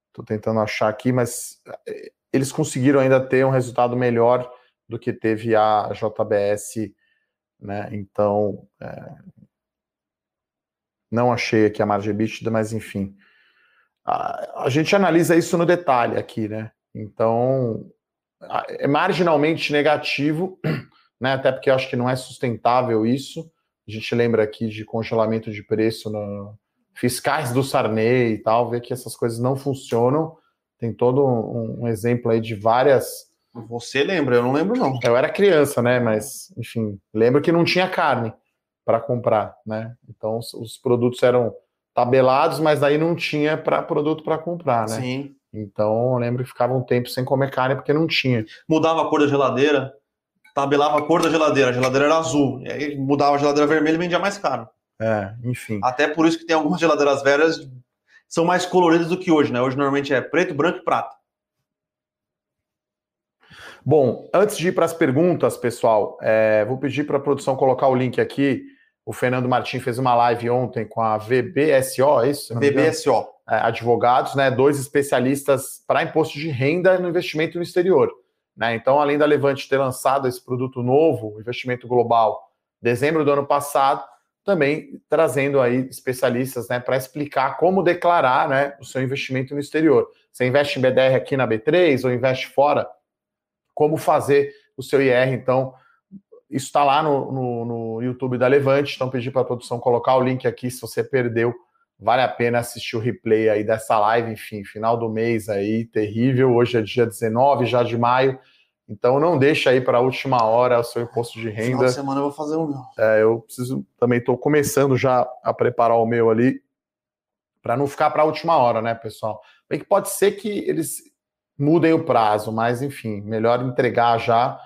estou é, tentando achar aqui, mas é, eles conseguiram ainda ter um resultado melhor do que teve a JBS, né? Então, é, não achei aqui a margem EBITDA, mas enfim. A, a gente analisa isso no detalhe aqui, né? Então, é marginalmente negativo, né? Até porque acho que não é sustentável isso. A gente lembra aqui de congelamento de preço no fiscais do Sarney e tal, vê que essas coisas não funcionam. Tem todo um, um exemplo aí de várias. Você lembra? Eu não lembro não. Eu era criança, né? Mas enfim, lembro que não tinha carne para comprar, né? Então os, os produtos eram tabelados, mas daí não tinha para produto para comprar, né? Sim. Então eu lembro que ficava um tempo sem comer carne porque não tinha. Mudava a cor da geladeira, tabelava a cor da geladeira, a geladeira era azul, e aí mudava a geladeira vermelha e vendia mais caro. É, enfim. Até por isso que tem algumas geladeiras velhas são mais coloridas do que hoje, né? Hoje normalmente é preto, branco e prata. Bom, antes de ir para as perguntas, pessoal, é, vou pedir para a produção colocar o link aqui. O Fernando Martins fez uma live ontem com a VBSO, é isso? VBSO. É, advogados, né, dois especialistas para imposto de renda no investimento no exterior. Né? Então, além da Levante ter lançado esse produto novo, investimento global, dezembro do ano passado, também trazendo aí especialistas né, para explicar como declarar né, o seu investimento no exterior. Você investe em BDR aqui na B3 ou investe fora, como fazer o seu IR. Então, isso está lá no, no, no, YouTube da Levante. Então, pedi para a produção colocar o link aqui se você perdeu Vale a pena assistir o replay aí dessa live, enfim, final do mês aí, terrível. Hoje é dia 19 já de maio. Então não deixa aí para a última hora o seu imposto de renda. Final de semana eu vou fazer o meu. É, eu preciso também estou começando já a preparar o meu ali para não ficar para a última hora, né, pessoal? Bem que pode ser que eles mudem o prazo, mas enfim, melhor entregar já,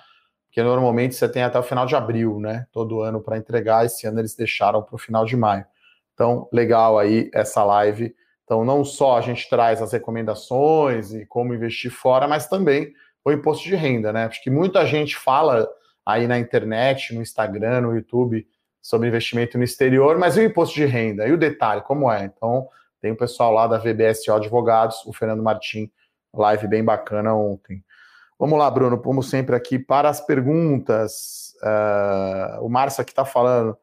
porque normalmente você tem até o final de abril, né? Todo ano para entregar. Esse ano eles deixaram para o final de maio. Então, legal aí essa live. Então, não só a gente traz as recomendações e como investir fora, mas também o imposto de renda, né? Acho que muita gente fala aí na internet, no Instagram, no YouTube, sobre investimento no exterior, mas e o imposto de renda? E o detalhe, como é? Então, tem o pessoal lá da VBSO Advogados, o Fernando Martim, live bem bacana ontem. Vamos lá, Bruno, como sempre aqui para as perguntas. Uh, o Márcio aqui está falando.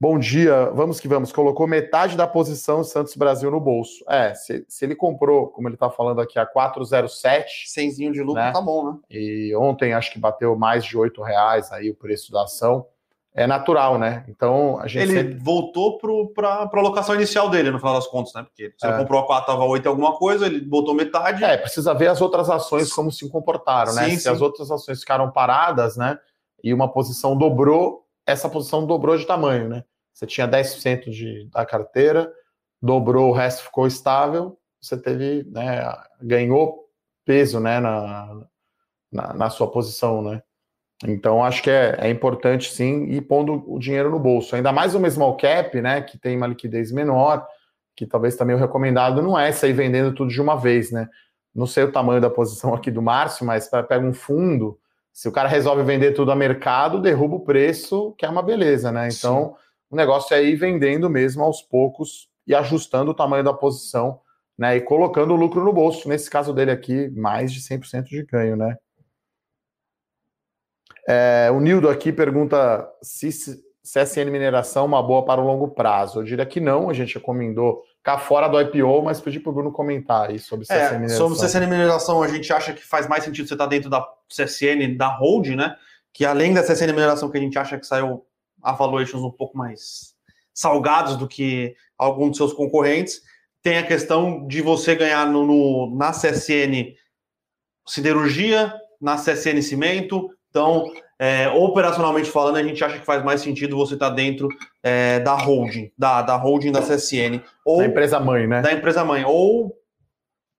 Bom dia, vamos que vamos. Colocou metade da posição Santos Brasil no bolso. É, se, se ele comprou, como ele está falando aqui, a 407. Cenzinho de lucro, né? tá bom, né? E ontem acho que bateu mais de oito reais aí o preço da ação. É natural, né? Então a gente. Ele sempre... voltou para a locação inicial dele, no final das contas, né? Porque se é. ele comprou a 4, estava 8 alguma coisa, ele botou metade. É, precisa ver as outras ações como se comportaram, né? sim, né? Sim. Se as outras ações ficaram paradas, né? E uma posição dobrou, essa posição dobrou de tamanho, né? Você tinha 10% de, da carteira, dobrou, o resto ficou estável, você teve, né? Ganhou peso, né? Na, na, na sua posição, né? Então, acho que é, é, importante sim ir pondo o dinheiro no bolso. Ainda mais o small cap, né? Que tem uma liquidez menor, que talvez também o recomendado não é sair vendendo tudo de uma vez, né? Não sei o tamanho da posição aqui do Márcio, mas pega um fundo, se o cara resolve vender tudo a mercado, derruba o preço, que é uma beleza, né? Então, sim. o negócio é ir vendendo mesmo aos poucos e ajustando o tamanho da posição, né? E colocando o lucro no bolso. Nesse caso dele aqui, mais de 100% de ganho, né? É, o Nildo aqui pergunta se CSN Mineração é uma boa para o longo prazo. Eu diria que não, a gente recomendou cá fora do IPO, mas pedi para o Bruno comentar aí sobre CSN é, Mineração. Sobre CSN Mineração, a gente acha que faz mais sentido você estar tá dentro da CSN, da Hold, né? Que além da CSN Mineração, que a gente acha que saiu a valuations um pouco mais salgados do que alguns dos seus concorrentes, tem a questão de você ganhar no, no na CSN Siderurgia, na CSN Cimento, então, é, operacionalmente falando, a gente acha que faz mais sentido você estar tá dentro é, da holding, da, da holding da CSN. Ou, da empresa mãe, né? Da empresa mãe. Ou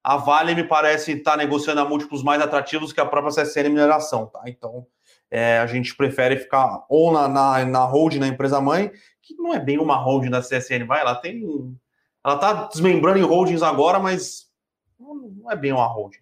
a Vale me parece estar tá negociando a múltiplos mais atrativos que a própria CSN Mineração, tá? Então, é, a gente prefere ficar ou na, na, na holding, na empresa mãe, que não é bem uma holding da CSN, vai, ela tem... Ela está desmembrando em holdings agora, mas não é bem uma holding.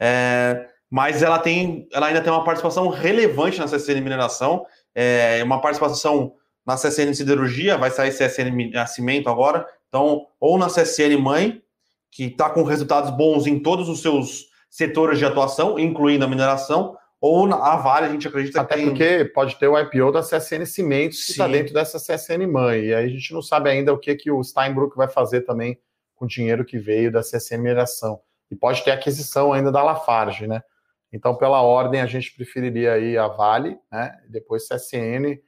É, mas ela tem, ela ainda tem uma participação relevante na CSN Mineração, é uma participação na CSN Siderurgia, vai sair CSN Cimento agora, então, ou na CSN Mãe, que está com resultados bons em todos os seus setores de atuação, incluindo a mineração, ou na a Vale, a gente acredita Até que Até porque pode ter o IPO da CSN Cimentos, que está dentro dessa CSN Mãe, e aí a gente não sabe ainda o que, que o Steinbrück vai fazer também com o dinheiro que veio da CSN Mineração. E pode ter aquisição ainda da Lafarge, né? Então, pela ordem, a gente preferiria aí a Vale, né? Depois CSN,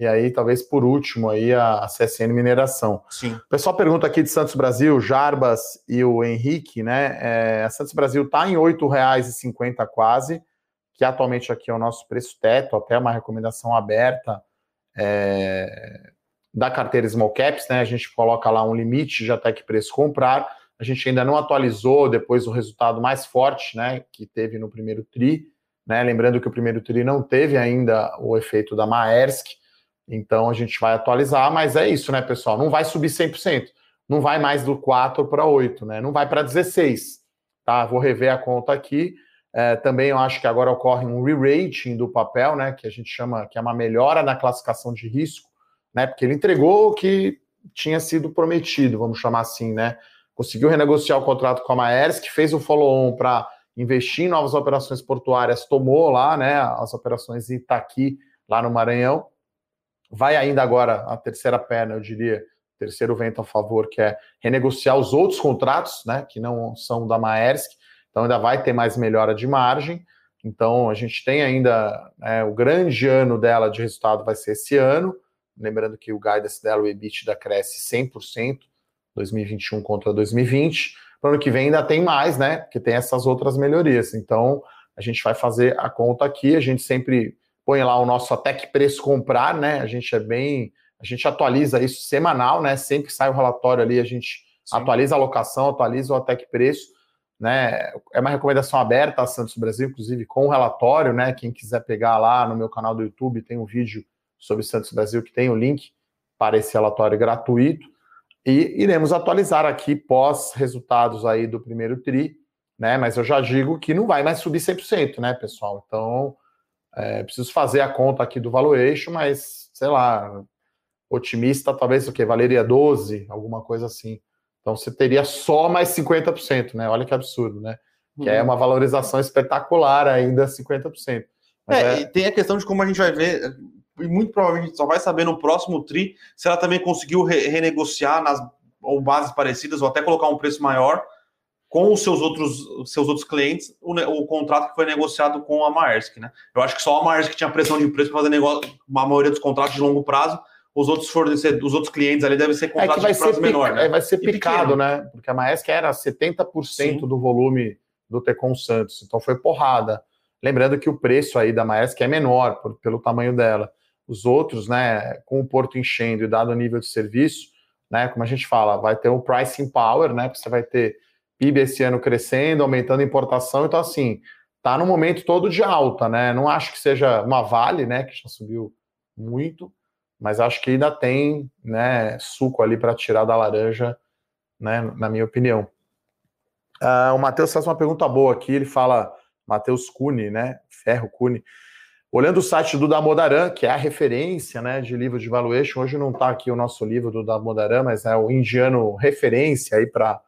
e aí talvez por último aí a, CSN Mineração. Sim. O pessoal pergunta aqui de Santos Brasil, Jarbas e o Henrique, né? É, a Santos Brasil está em R$ 8,50 quase, que atualmente aqui é o nosso preço teto, até uma recomendação aberta é, da carteira Small Caps, né? A gente coloca lá um limite de até que preço comprar a gente ainda não atualizou depois o resultado mais forte, né, que teve no primeiro tri, né? Lembrando que o primeiro tri não teve ainda o efeito da Maersk, então a gente vai atualizar, mas é isso, né, pessoal? Não vai subir 100%, não vai mais do 4 para 8, né? Não vai para 16, tá? Vou rever a conta aqui. É, também eu acho que agora ocorre um re-rating do papel, né? Que a gente chama que é uma melhora na classificação de risco, né? Porque ele entregou o que tinha sido prometido, vamos chamar assim, né? Conseguiu renegociar o contrato com a Maersk, fez o follow-on para investir em novas operações portuárias, tomou lá né, as operações Itaqui, lá no Maranhão. Vai ainda agora a terceira perna, eu diria, terceiro vento a favor, que é renegociar os outros contratos, né, que não são da Maersk, então ainda vai ter mais melhora de margem. Então a gente tem ainda né, o grande ano dela de resultado vai ser esse ano, lembrando que o guidance dela, o EBITDA cresce 100%, 2021 contra 2020. Para o ano que vem ainda tem mais, né? Porque tem essas outras melhorias. Então, a gente vai fazer a conta aqui, a gente sempre põe lá o nosso até que preço comprar, né? A gente é bem. A gente atualiza isso semanal, né? Sempre que sai o relatório ali, a gente Sim. atualiza a alocação, atualiza o até que preço. Né, é uma recomendação aberta a Santos Brasil, inclusive com o relatório, né? Quem quiser pegar lá no meu canal do YouTube, tem um vídeo sobre Santos Brasil que tem o link para esse relatório gratuito. E iremos atualizar aqui pós resultados aí do primeiro TRI, né? Mas eu já digo que não vai mais subir 100%, né, pessoal? Então, é, preciso fazer a conta aqui do valuation, mas sei lá, otimista, talvez o que? Valeria 12, alguma coisa assim. Então você teria só mais 50%, né? Olha que absurdo, né? Que é uhum. uma valorização espetacular ainda, 50%. Mas é, é... e tem a questão de como a gente vai ver e muito provavelmente só vai saber no próximo TRI se ela também conseguiu re renegociar nas ou bases parecidas ou até colocar um preço maior com os seus outros, seus outros clientes o, o, contrato que foi negociado com a Maersk, né? Eu acho que só a Maersk tinha pressão de preço para fazer negócio, a maioria dos contratos de longo prazo, os outros fornecedores, os outros clientes ali devem ser contratos é de prazo menor, né? É, vai ser picado, né? Porque a Maersk era 70% Sim. do volume do Tecon Santos, então foi porrada. Lembrando que o preço aí da Maersk é menor por, pelo tamanho dela. Os outros, né, com o porto enchendo e dado o nível de serviço, né, como a gente fala, vai ter um pricing power, né, porque você vai ter PIB esse ano crescendo, aumentando a importação, então assim, tá no momento todo de alta, né? Não acho que seja uma Vale, né, que já subiu muito, mas acho que ainda tem, né, suco ali para tirar da laranja, né, na minha opinião. Uh, o Matheus faz uma pergunta boa aqui, ele fala, Matheus Cune, né, Ferro Cune, olhando o site do Damodaran, que é a referência, né, de livro de valuation, hoje não está aqui o nosso livro do Damodaran, mas é o indiano referência aí para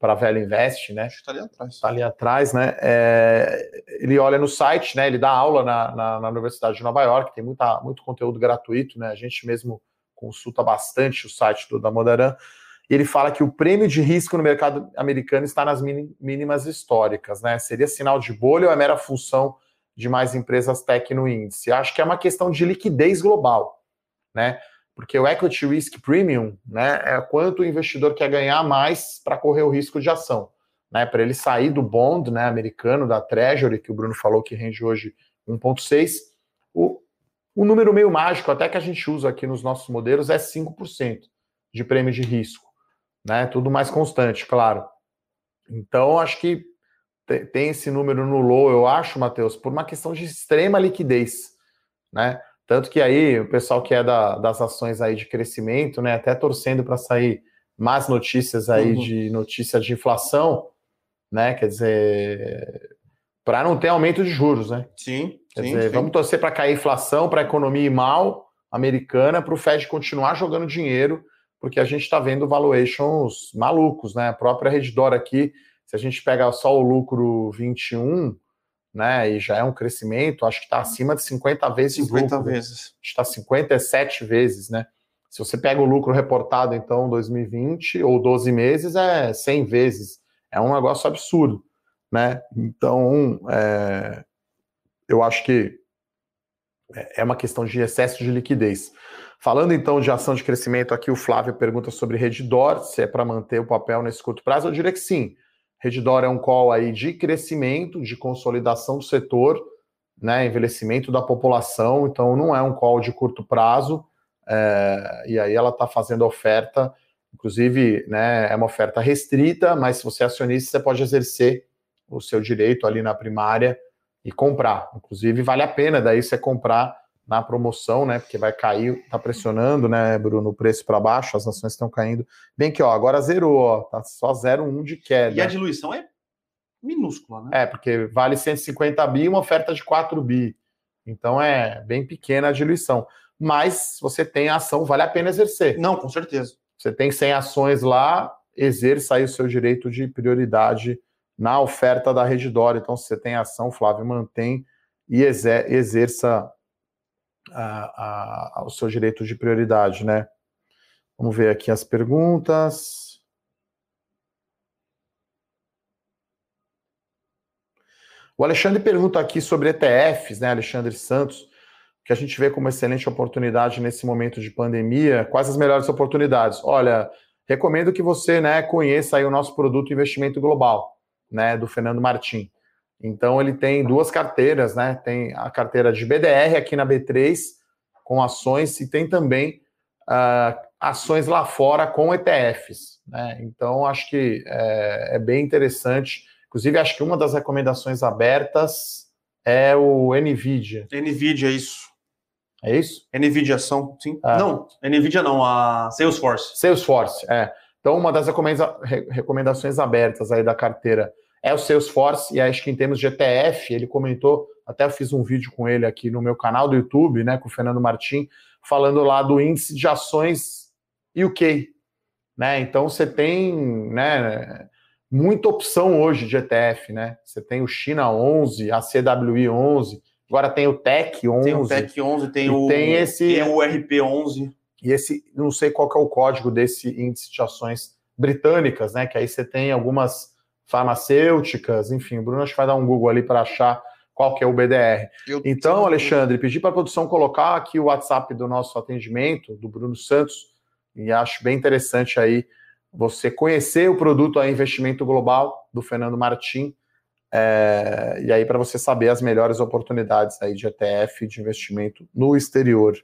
para a Velho Invest, né? Está ali atrás. Está ali atrás, né? É, ele olha no site, né? Ele dá aula na, na, na, Universidade de Nova York, tem muita, muito conteúdo gratuito, né? A gente mesmo consulta bastante o site do da Modaran. E ele fala que o prêmio de risco no mercado americano está nas mínimas históricas, né? Seria sinal de bolha ou é mera função de mais empresas tech no índice? Acho que é uma questão de liquidez global, né? porque o equity risk premium né, é quanto o investidor quer ganhar mais para correr o risco de ação. Né, para ele sair do bond né, americano, da Treasury, que o Bruno falou que rende hoje 1,6%, o, o número meio mágico, até que a gente usa aqui nos nossos modelos, é 5% de prêmio de risco. Né, tudo mais constante, claro. Então, acho que tem esse número no low, eu acho, Matheus, por uma questão de extrema liquidez. Né? Tanto que aí o pessoal que é da, das ações aí de crescimento, né, até torcendo para sair mais notícias aí uhum. de notícia de inflação, né? Quer dizer, para não ter aumento de juros, né? Sim. Quer sim, dizer, sim. vamos torcer para cair a inflação, para a economia ir mal americana, para o Fed continuar jogando dinheiro, porque a gente está vendo valuations malucos, né? A própria Redditor aqui, se a gente pega só o lucro 21, né? E já é um crescimento, acho que está acima de 50 vezes 50 lucro. vezes. Está 57 vezes, né? Se você pega o lucro reportado, então, 2020 ou 12 meses, é 100 vezes. É um negócio absurdo, né? Então, é, eu acho que é uma questão de excesso de liquidez. Falando então de ação de crescimento, aqui o Flávio pergunta sobre Redditor, se é para manter o papel nesse curto prazo. Eu diria que sim. Redditor é um call aí de crescimento, de consolidação do setor, né, envelhecimento da população, então não é um call de curto prazo, é, e aí ela está fazendo oferta, inclusive né, é uma oferta restrita, mas se você é acionista, você pode exercer o seu direito ali na primária e comprar. Inclusive, vale a pena daí você comprar na promoção, né? Porque vai cair, tá pressionando, né, Bruno, o preço para baixo, as ações estão caindo. Bem que, ó, agora zerou, ó, tá só 0,1 de queda. E a diluição é minúscula, né? É, porque vale 150 bi uma oferta de 4 bi. Então é bem pequena a diluição. Mas você tem a ação, vale a pena exercer. Não, com certeza. Você tem 100 ações lá, exerça aí o seu direito de prioridade na oferta da Redditor. Então, se você tem ação, Flávio, mantém e exerça a, a, o seu direito de prioridade, né? Vamos ver aqui as perguntas. O Alexandre pergunta aqui sobre ETFs, né, Alexandre Santos, que a gente vê como excelente oportunidade nesse momento de pandemia. Quais as melhores oportunidades? Olha, recomendo que você, né, conheça aí o nosso produto Investimento Global, né, do Fernando Martim. Então ele tem duas carteiras, né? Tem a carteira de BDR aqui na B3 com ações e tem também uh, ações lá fora com ETFs. Né? Então acho que é, é, bem interessante. Inclusive acho que uma das recomendações abertas é o Nvidia. Nvidia, isso. É isso? Nvidia ação, sim. Ah. Não, Nvidia não, a Salesforce. Salesforce, é. Então uma das recomendações abertas aí da carteira é o Salesforce, e acho que em termos de ETF, ele comentou, até fiz um vídeo com ele aqui no meu canal do YouTube, né, com o Fernando Martim, falando lá do índice de ações UK. Né? Então você tem né, muita opção hoje de ETF, né? Você tem o China 11, a CWI 11, agora tem o TEC 11. Tem o TEC 11, tem o, tem esse, tem o RP 11. E esse, não sei qual é o código desse índice de ações britânicas, né? Que aí você tem algumas farmacêuticas, enfim, o Bruno acho que vai dar um Google ali para achar qual que é o BDR. Eu então, Alexandre, pedi para a produção colocar aqui o WhatsApp do nosso atendimento, do Bruno Santos, e acho bem interessante aí você conhecer o produto a investimento global do Fernando Martim, é, e aí para você saber as melhores oportunidades aí de ETF de investimento no exterior.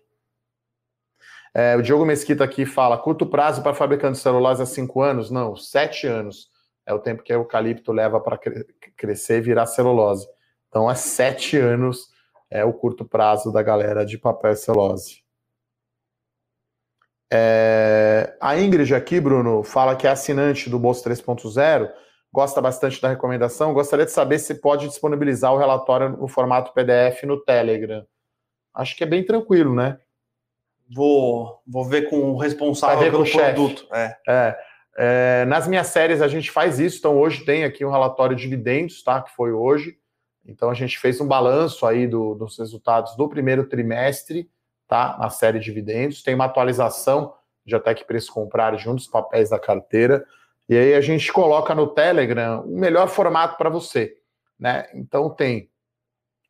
É, o Diogo Mesquita aqui fala: curto prazo para fabricante de celulose há cinco anos? Não, sete anos. É o tempo que o eucalipto leva para crescer e virar celulose. Então, é sete anos é o curto prazo da galera de papel e celulose. É, a Ingrid aqui, Bruno, fala que é assinante do Bolsa 3.0, gosta bastante da recomendação. Gostaria de saber se pode disponibilizar o relatório no formato PDF no Telegram. Acho que é bem tranquilo, né? Vou, vou ver com o responsável pelo produto. É. É, é. nas minhas séries a gente faz isso, então hoje tem aqui um relatório de dividendos, tá? Que foi hoje. Então a gente fez um balanço aí do, dos resultados do primeiro trimestre, tá? Na série dividendos. Tem uma atualização de até que preço comprar de um dos papéis da carteira. E aí a gente coloca no Telegram o melhor formato para você, né? Então tem,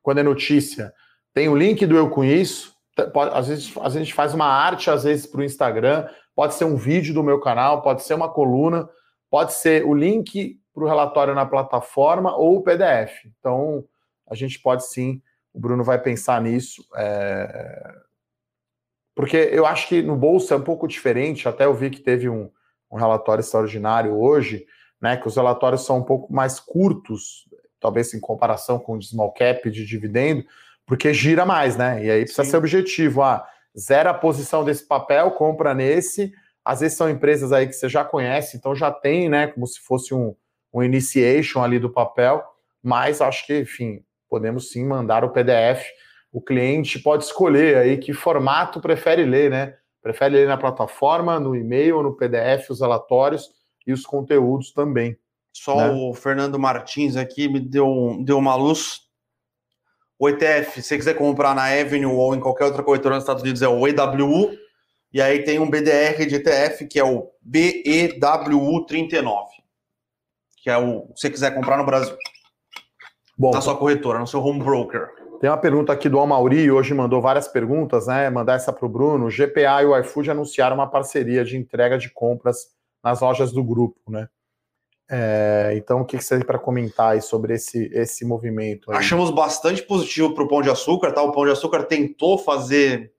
quando é notícia, tem o link do Eu Conheço, às vezes a gente faz uma arte, às vezes para o Instagram, pode ser um vídeo do meu canal, pode ser uma coluna, pode ser o link para o relatório na plataforma ou o PDF. Então, a gente pode sim, o Bruno vai pensar nisso. É... Porque eu acho que no bolso é um pouco diferente, até eu vi que teve um, um relatório extraordinário hoje, né? Que os relatórios são um pouco mais curtos, talvez em comparação com o de small cap de dividendo, porque gira mais, né? E aí precisa Sim. ser objetivo. Ah, zera a posição desse papel, compra nesse. Às vezes são empresas aí que você já conhece, então já tem, né? Como se fosse um, um initiation ali do papel. Mas acho que, enfim, podemos sim mandar o PDF. O cliente pode escolher aí que formato prefere ler, né? Prefere ler na plataforma, no e-mail, no PDF, os relatórios e os conteúdos também. Só né? o Fernando Martins aqui me deu, deu uma luz o ETF, se você quiser comprar na Avenue ou em qualquer outra corretora nos Estados Unidos, é o EWU. E aí tem um BDR de ETF que é o BEWU39. Que é o. Se você quiser comprar no Brasil. Bom, na sua corretora, no seu home broker. Tem uma pergunta aqui do Amauri, hoje mandou várias perguntas, né? Mandar essa para o Bruno. O GPA e o iFood anunciaram uma parceria de entrega de compras nas lojas do grupo, né? É, então, o que você tem para comentar aí sobre esse, esse movimento? Aí? Achamos bastante positivo para o Pão de Açúcar, tá? O Pão de Açúcar tentou fazer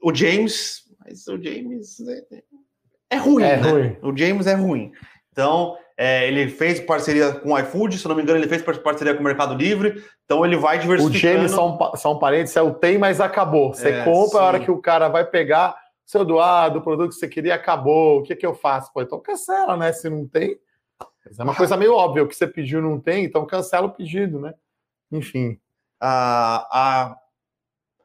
o James, mas o James é, é ruim, é né? ruim. O James é ruim. Então, é, ele fez parceria com o iFood, se não me engano, ele fez parceria com o Mercado Livre, então ele vai diversificando. O James, só um, só um parênteses, é o tem, mas acabou. Você é, compra, sim. a hora que o cara vai pegar, seu Eduardo, o produto que você queria acabou, o que, que eu faço? Pô, então cancela, né? Se não tem. É uma coisa meio óbvia, o que você pediu não tem, então cancela o pedido, né? Enfim. A, a,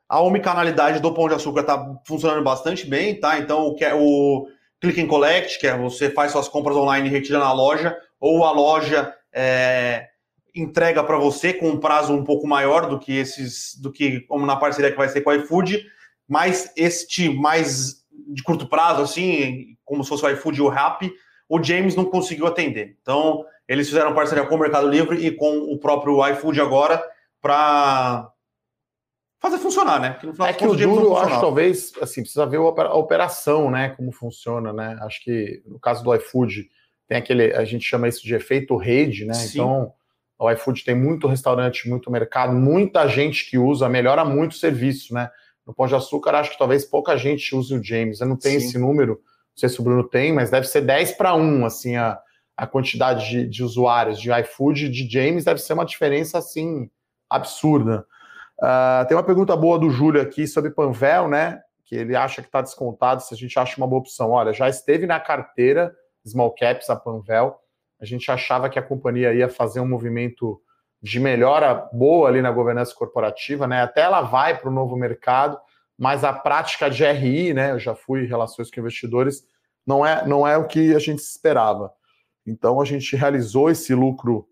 a omnicanalidade do Pão de Açúcar está funcionando bastante bem, tá? Então, o, que é, o Click and Collect, que é você faz suas compras online e retira na loja, ou a loja é, entrega para você com um prazo um pouco maior do que esses, do que como na parceria que vai ser com o iFood mas este mais de curto prazo, assim, como se fosse o iFood e o Rappi, o James não conseguiu atender. Então, eles fizeram parceria com o Mercado Livre e com o próprio iFood agora para fazer funcionar, né? Que é que o duro, eu acho, talvez, assim, precisa ver a operação, né? Como funciona, né? Acho que no caso do iFood, tem aquele, a gente chama isso de efeito rede, né? Sim. Então, o iFood tem muito restaurante, muito mercado, muita gente que usa, melhora muito o serviço, né? No Pão de Açúcar, acho que talvez pouca gente use o James. Eu não tenho Sim. esse número, não sei se o Bruno tem, mas deve ser 10 para 1, assim, a, a quantidade de, de usuários de iFood e de James deve ser uma diferença, assim, absurda. Uh, tem uma pergunta boa do Júlio aqui sobre Panvel, né? Que ele acha que está descontado, se a gente acha uma boa opção. Olha, já esteve na carteira Small Caps a Panvel. A gente achava que a companhia ia fazer um movimento de melhora boa ali na governança corporativa, né? Até ela vai para o novo mercado, mas a prática de RI, né? Eu já fui em relações com investidores, não é, não é o que a gente esperava. Então a gente realizou esse lucro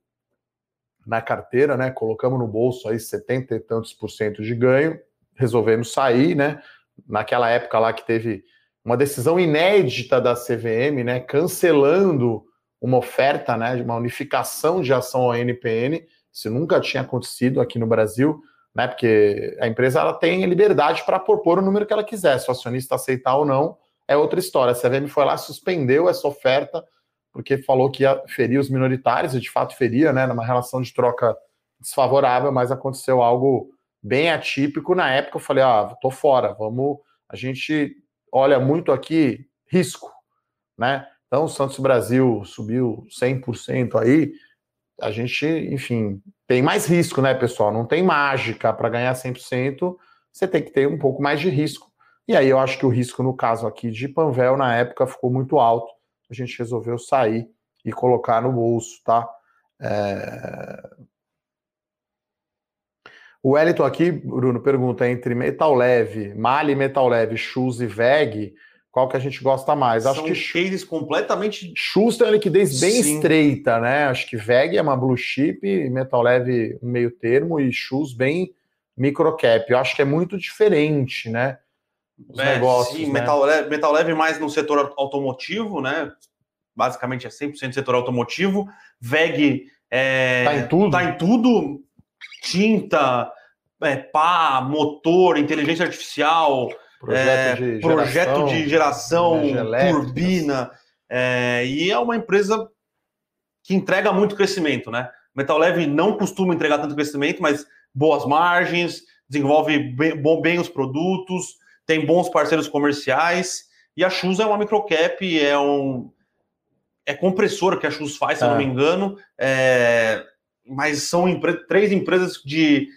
na carteira, né? Colocamos no bolso aí 70 e tantos por cento de ganho, resolvemos sair, né? Naquela época lá que teve uma decisão inédita da CVM, né? Cancelando uma oferta, né, de uma unificação de ação ao NPN. Isso nunca tinha acontecido aqui no Brasil, né, porque a empresa ela tem liberdade para propor o número que ela quiser. Se o acionista aceitar ou não, é outra história. A CVM foi lá, suspendeu essa oferta, porque falou que ia ferir os minoritários, e de fato feria, né, numa relação de troca desfavorável, mas aconteceu algo bem atípico. Na época eu falei, ah, tô fora, vamos. A gente olha muito aqui risco, né? Então, o Santos Brasil subiu 100% aí. A gente, enfim, tem mais risco, né, pessoal? Não tem mágica para ganhar 100%, você tem que ter um pouco mais de risco. E aí eu acho que o risco, no caso aqui de Panvel, na época ficou muito alto. A gente resolveu sair e colocar no bolso, tá? É... O Wellington aqui, Bruno, pergunta entre metal leve, Mali metal leve, shoes e VEG, qual que a gente gosta mais? Acho São que cases completamente. Tem uma liquidez bem Sim. estreita, né? Acho que VEG é uma blue chip, Metal Leve um meio termo e Shoes bem microcap. Eu acho que é muito diferente, né? Os é, negócios. Sim, né? metal, leve, metal Leve mais no setor automotivo, né? Basicamente é 100% setor automotivo. VEG é, tá em tudo. Tá em tudo. Tinta, é, pá, motor, inteligência artificial Projeto, é, de, projeto geração, de geração, turbina. É, e é uma empresa que entrega muito crescimento, né? Metal Leve não costuma entregar tanto crescimento, mas boas margens, desenvolve bem, bem os produtos, tem bons parceiros comerciais. E a Chus é uma microcap, é um é compressor que a Chus faz, se é. eu não me engano. É, mas são empre três empresas de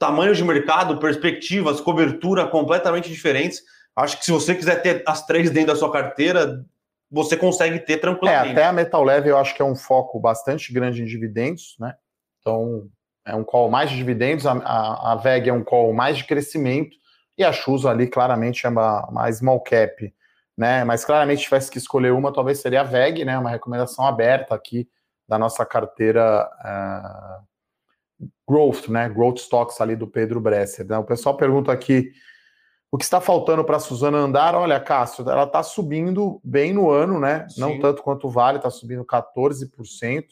tamanhos de mercado, perspectivas, cobertura completamente diferentes. Acho que se você quiser ter as três dentro da sua carteira, você consegue ter tranquilamente. É, até a Metal Leve eu acho que é um foco bastante grande em dividendos, né? Então, é um call mais de dividendos, a, a, a VEG é um call mais de crescimento, e a Chuso ali claramente é uma, uma small cap, né? Mas claramente, se tivesse que escolher uma, talvez seria a VEG, né? Uma recomendação aberta aqui da nossa carteira uh, growth, né? Growth stocks ali do Pedro Bresser. Né? O pessoal pergunta aqui o que está faltando para a Suzana andar. Olha, Cássio, ela está subindo bem no ano, né? Sim. Não tanto quanto Vale, está subindo 14%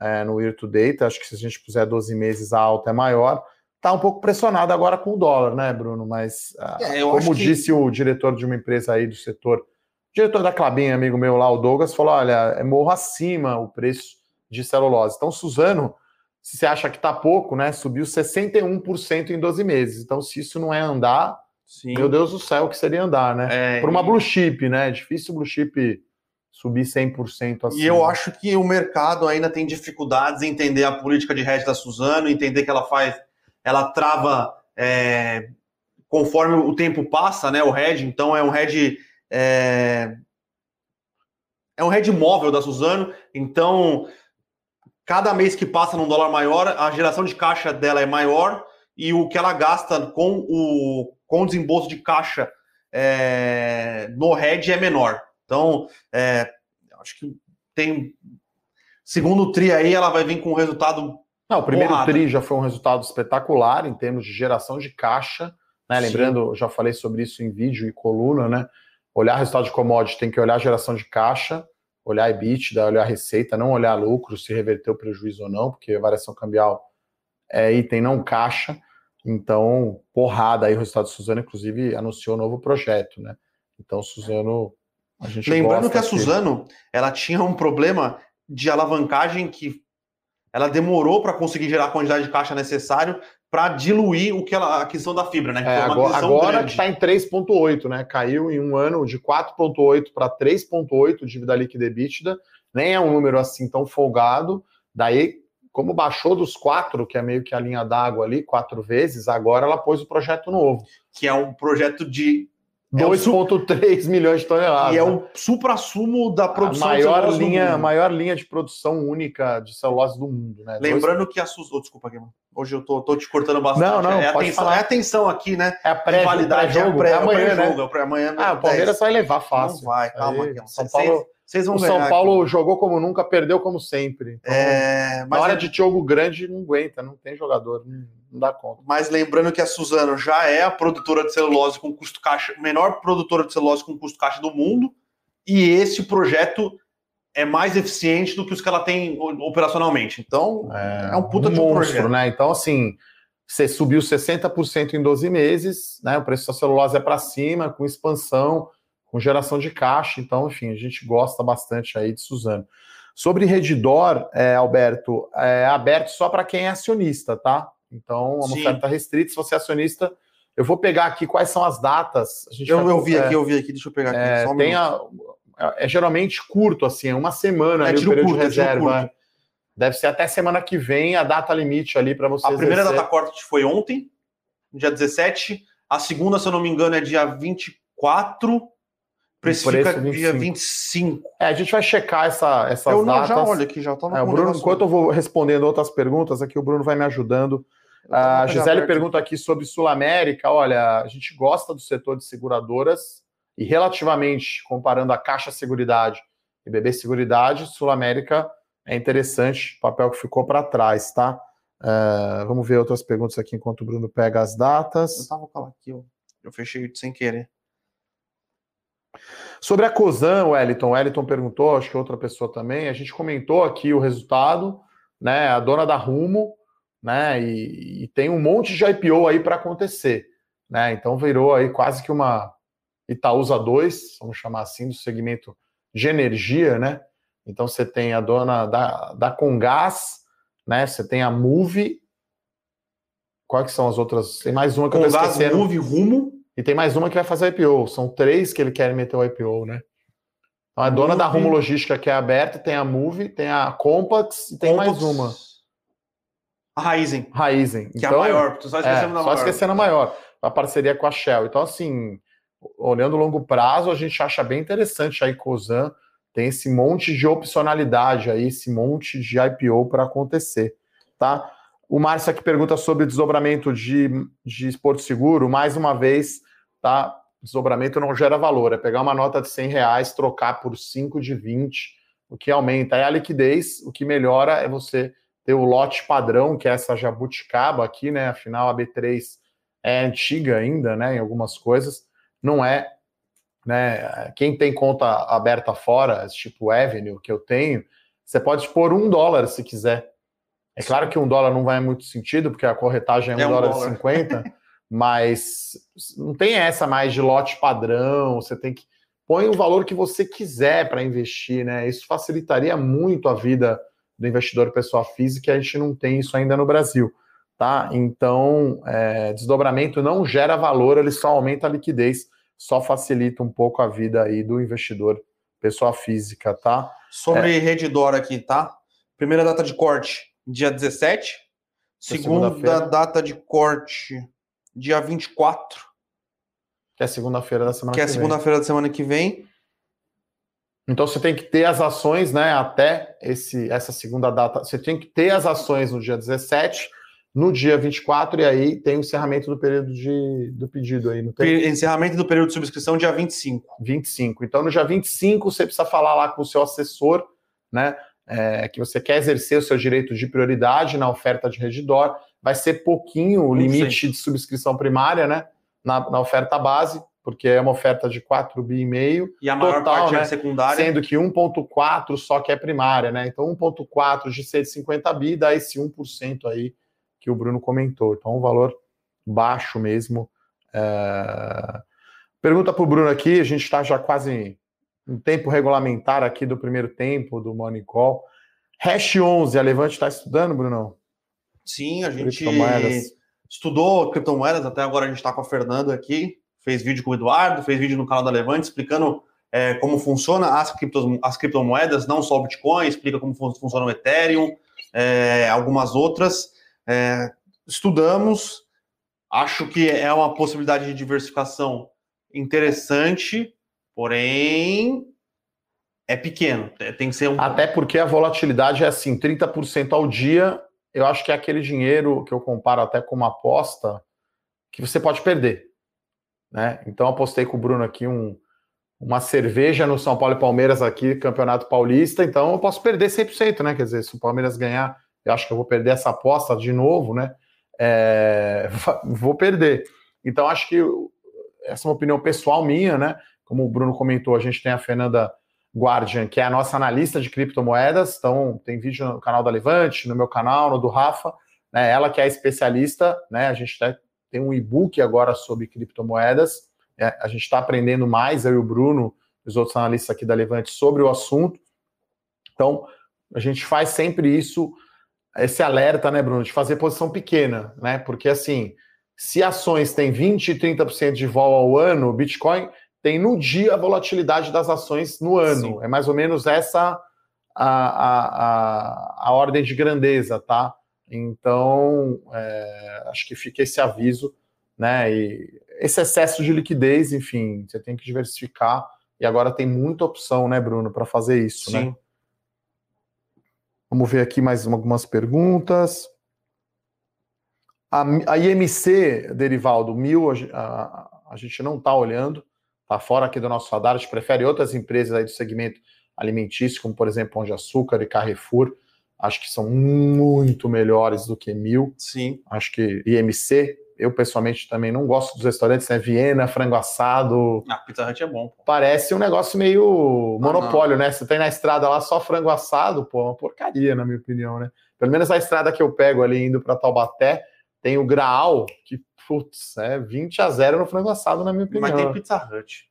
é, no year to date. Acho que se a gente puser 12 meses, a alta é maior. Está um pouco pressionado agora com o dólar, né, Bruno? Mas, ah, é, como disse que... o diretor de uma empresa aí do setor, diretor da Clabin, amigo meu lá, o Douglas, falou: olha, é morro acima o preço de celulose. Então, Suzano se você acha que está pouco, né? Subiu 61% em 12 meses. Então, se isso não é andar, Sim. meu Deus do céu, o que seria andar, né? É, Por uma blue chip, né? É difícil blue chip subir 100% assim. E eu acho que o mercado ainda tem dificuldades em entender a política de hedge da Suzano, entender que ela faz, ela trava é, conforme o tempo passa, né? O hedge, então é um hedge é, é um hedge móvel da Suzano, então cada mês que passa num dólar maior, a geração de caixa dela é maior e o que ela gasta com o, com o desembolso de caixa é, no hedge é menor. Então, é, acho que tem. Segundo TRI aí, ela vai vir com um resultado. Não, o primeiro porrada. TRI já foi um resultado espetacular em termos de geração de caixa. Né? Lembrando, já falei sobre isso em vídeo e coluna, né? Olhar resultado de commodity tem que olhar geração de caixa olhar EBITDA, olhar receita, não olhar lucro, se reverteu prejuízo ou não, porque a variação cambial é item não caixa. Então, porrada aí o resultado Suzano, inclusive, anunciou um novo projeto, né? Então, Suzano, a gente Lembrando que a Suzano, ela tinha um problema de alavancagem que ela demorou para conseguir gerar a quantidade de caixa necessário para diluir o que ela, a questão da fibra, né? É, agora, agora que está em 3,8, né? Caiu em um ano de 4,8 para 3,8 dívida líquida EBITDA, nem é um número assim tão folgado. Daí, como baixou dos quatro, que é meio que a linha d'água ali, quatro vezes, agora ela pôs o projeto novo. Que é um projeto de 2,3 é milhões de toneladas. E é o supra-sumo da produção a maior de linha, A maior linha de produção única de celulose do mundo. Né? Lembrando Dois... que a Suzano. Oh, desculpa, Guilherme. Hoje eu tô, tô te cortando bastante. Não, não, é, atenção, é atenção aqui, né? É a pré-validade. É, pré, é amanhã, né? Jogo, é amanhã. Ah, o Palmeiras vai levar fácil. Não vai, calma. Aí, São Paulo... Vocês vão o São Paulo aqui. jogou como nunca, perdeu como sempre. Então, é, na hora é... de jogo grande, não aguenta, não tem jogador, não, não, dá conta. Mas lembrando que a Suzano já é a produtora de celulose com custo caixa, menor produtora de celulose com custo caixa do mundo, e esse projeto é mais eficiente do que os que ela tem operacionalmente. Então, é, é um puta um de um monstro, projeto. né? Então, assim, você subiu 60% em 12 meses, né? O preço da celulose é para cima, com expansão, com geração de caixa. Então, enfim, a gente gosta bastante aí de Suzano. Sobre Redditor, é, Alberto, é aberto só para quem é acionista, tá? Então, uma Sim. oferta restrita. Se você é acionista, eu vou pegar aqui quais são as datas. eu, vai, eu vi é, aqui, eu vi aqui, deixa eu pegar aqui. É, um tem a, é, é geralmente curto, assim, é uma semana é, ali, o período curto, de reserva. Deve ser até semana que vem a data limite ali para você. A primeira exercer. data corte foi ontem, dia 17. A segunda, se eu não me engano, é dia 24. Precifica dia 25. 25. É, a gente vai checar essa, essas eu, não, datas. Já olha aqui, já é, o Bruno, Enquanto eu vou respondendo outras perguntas aqui, o Bruno vai me ajudando. A Gisele pergunta aqui sobre Sul América. Olha, a gente gosta do setor de seguradoras e relativamente, comparando a Caixa Seguridade e BB Seguridade, Sul América é interessante, papel que ficou para trás, tá? Uh, vamos ver outras perguntas aqui enquanto o Bruno pega as datas. Eu tava com ela aqui, eu, eu fechei sem querer. Sobre a COSAN, o Wellington, Wellington perguntou, acho que outra pessoa também, a gente comentou aqui o resultado, né? A dona da Rumo, né? E, e tem um monte de IPO aí para acontecer, né? Então virou aí quase que uma Itaúsa 2, vamos chamar assim, do segmento de energia, né? Então você tem a dona da, da Congás, né? Você tem a Move. Quais são as outras? Tem mais uma que Congás, eu tô esquecendo. Move, Rumo. E tem mais uma que vai fazer IPO. São três que ele quer meter o IPO, né? Então a dona da Rumo Logística que é aberta, tem a Move, tem a Compax e tem Compax. mais uma. A Raizen. Raizen. Que então, é a então, maior, só esquecendo é, da só maior. esquecendo a maior. A parceria com a Shell. Então, assim, olhando o longo prazo, a gente acha bem interessante a Cosan tem esse monte de opcionalidade aí, esse monte de IPO para acontecer, tá? O Márcio aqui pergunta sobre desdobramento de, de Porto Seguro, mais uma vez, tá? Desdobramento não gera valor, é pegar uma nota de 100 reais, trocar por 5 de 20, o que aumenta é a liquidez, o que melhora é você ter o lote padrão, que é essa jabuticaba aqui, né? Afinal, a B3 é antiga ainda, né? Em algumas coisas, não é né? Quem tem conta aberta fora, tipo Avenue, que eu tenho, você pode pôr um dólar se quiser. É claro que um dólar não vai muito sentido, porque a corretagem é um, é um dólar e cinquenta, mas não tem essa mais de lote padrão, você tem que. Põe o valor que você quiser para investir, né? Isso facilitaria muito a vida do investidor pessoa física, e a gente não tem isso ainda no Brasil. Tá? Então, é, desdobramento não gera valor, ele só aumenta a liquidez só facilita um pouco a vida aí do investidor, pessoa física, tá? Sobre é... Redditor aqui, tá? Primeira data de corte, dia 17. Segunda data de corte, dia 24. Que é segunda-feira da semana que, que é segunda-feira da semana que vem. Então você tem que ter as ações, né, até esse, essa segunda data. Você tem que ter as ações no dia 17 no dia 24, e aí tem o encerramento do período de, do pedido aí. Não tem? Encerramento do período de subscrição dia 25. 25. Então, no dia 25, você precisa falar lá com o seu assessor, né? É, que você quer exercer o seu direito de prioridade na oferta de Redditor. Vai ser pouquinho o limite de subscrição primária, né? Na, na oferta base, porque é uma oferta de 4 bi e meio. E a maior total, parte é né? é secundária. Sendo que 1,4 só que é primária, né? Então 1,4 de 150 bi dá esse 1% aí que o Bruno comentou. Então, um valor baixo mesmo. É... Pergunta para o Bruno aqui, a gente está já quase em tempo regulamentar aqui do primeiro tempo do Morning Call. Hash 11, a Levante está estudando, Bruno? Sim, a gente estudou criptomoedas, até agora a gente está com a Fernanda aqui, fez vídeo com o Eduardo, fez vídeo no canal da Levante explicando é, como funciona as, criptos, as criptomoedas, não só o Bitcoin, explica como funciona o Ethereum, é, algumas outras. É, estudamos, acho que é uma possibilidade de diversificação interessante, porém é pequeno, é, tem que ser um. Até porque a volatilidade é assim, 30% ao dia. Eu acho que é aquele dinheiro que eu comparo até com uma aposta que você pode perder. Né? Então apostei com o Bruno aqui um, uma cerveja no São Paulo e Palmeiras aqui, Campeonato Paulista, então eu posso perder 100%, né? Quer dizer, se o Palmeiras ganhar eu acho que eu vou perder essa aposta de novo, né? É, vou perder. Então, acho que essa é uma opinião pessoal minha, né? Como o Bruno comentou, a gente tem a Fernanda Guardian, que é a nossa analista de criptomoedas. Então, tem vídeo no canal da Levante, no meu canal, no do Rafa. Né? Ela que é especialista, né? A gente tem um e-book agora sobre criptomoedas. É, a gente está aprendendo mais, eu e o Bruno, os outros analistas aqui da Levante, sobre o assunto. Então, a gente faz sempre isso, esse alerta, né, Bruno, de fazer posição pequena, né? Porque assim, se ações têm 20 e 30% de vol ao ano, o Bitcoin tem no dia a volatilidade das ações no ano. Sim. É mais ou menos essa a, a, a, a ordem de grandeza, tá? Então, é, acho que fica esse aviso, né? E esse excesso de liquidez, enfim, você tem que diversificar. E agora tem muita opção, né, Bruno, para fazer isso, né? Sim. né? Vamos ver aqui mais algumas perguntas. A, a IMC, Derivaldo, mil, a, a, a gente não está olhando, está fora aqui do nosso radar, a gente prefere outras empresas aí do segmento alimentício, como por exemplo Pão de Açúcar e Carrefour, acho que são muito melhores do que mil. Sim. Acho que IMC, eu pessoalmente também não gosto dos restaurantes, né? Viena, frango assado. Ah, Pizza Hut é bom. Pô. Parece um negócio meio monopólio, ah, né? Você tem na estrada lá só frango assado, pô, é uma porcaria, na minha opinião, né? Pelo menos a estrada que eu pego ali indo para Taubaté, tem o Graal, que, putz, é 20 a 0 no frango assado, na minha opinião. Mas tem Pizza Hut.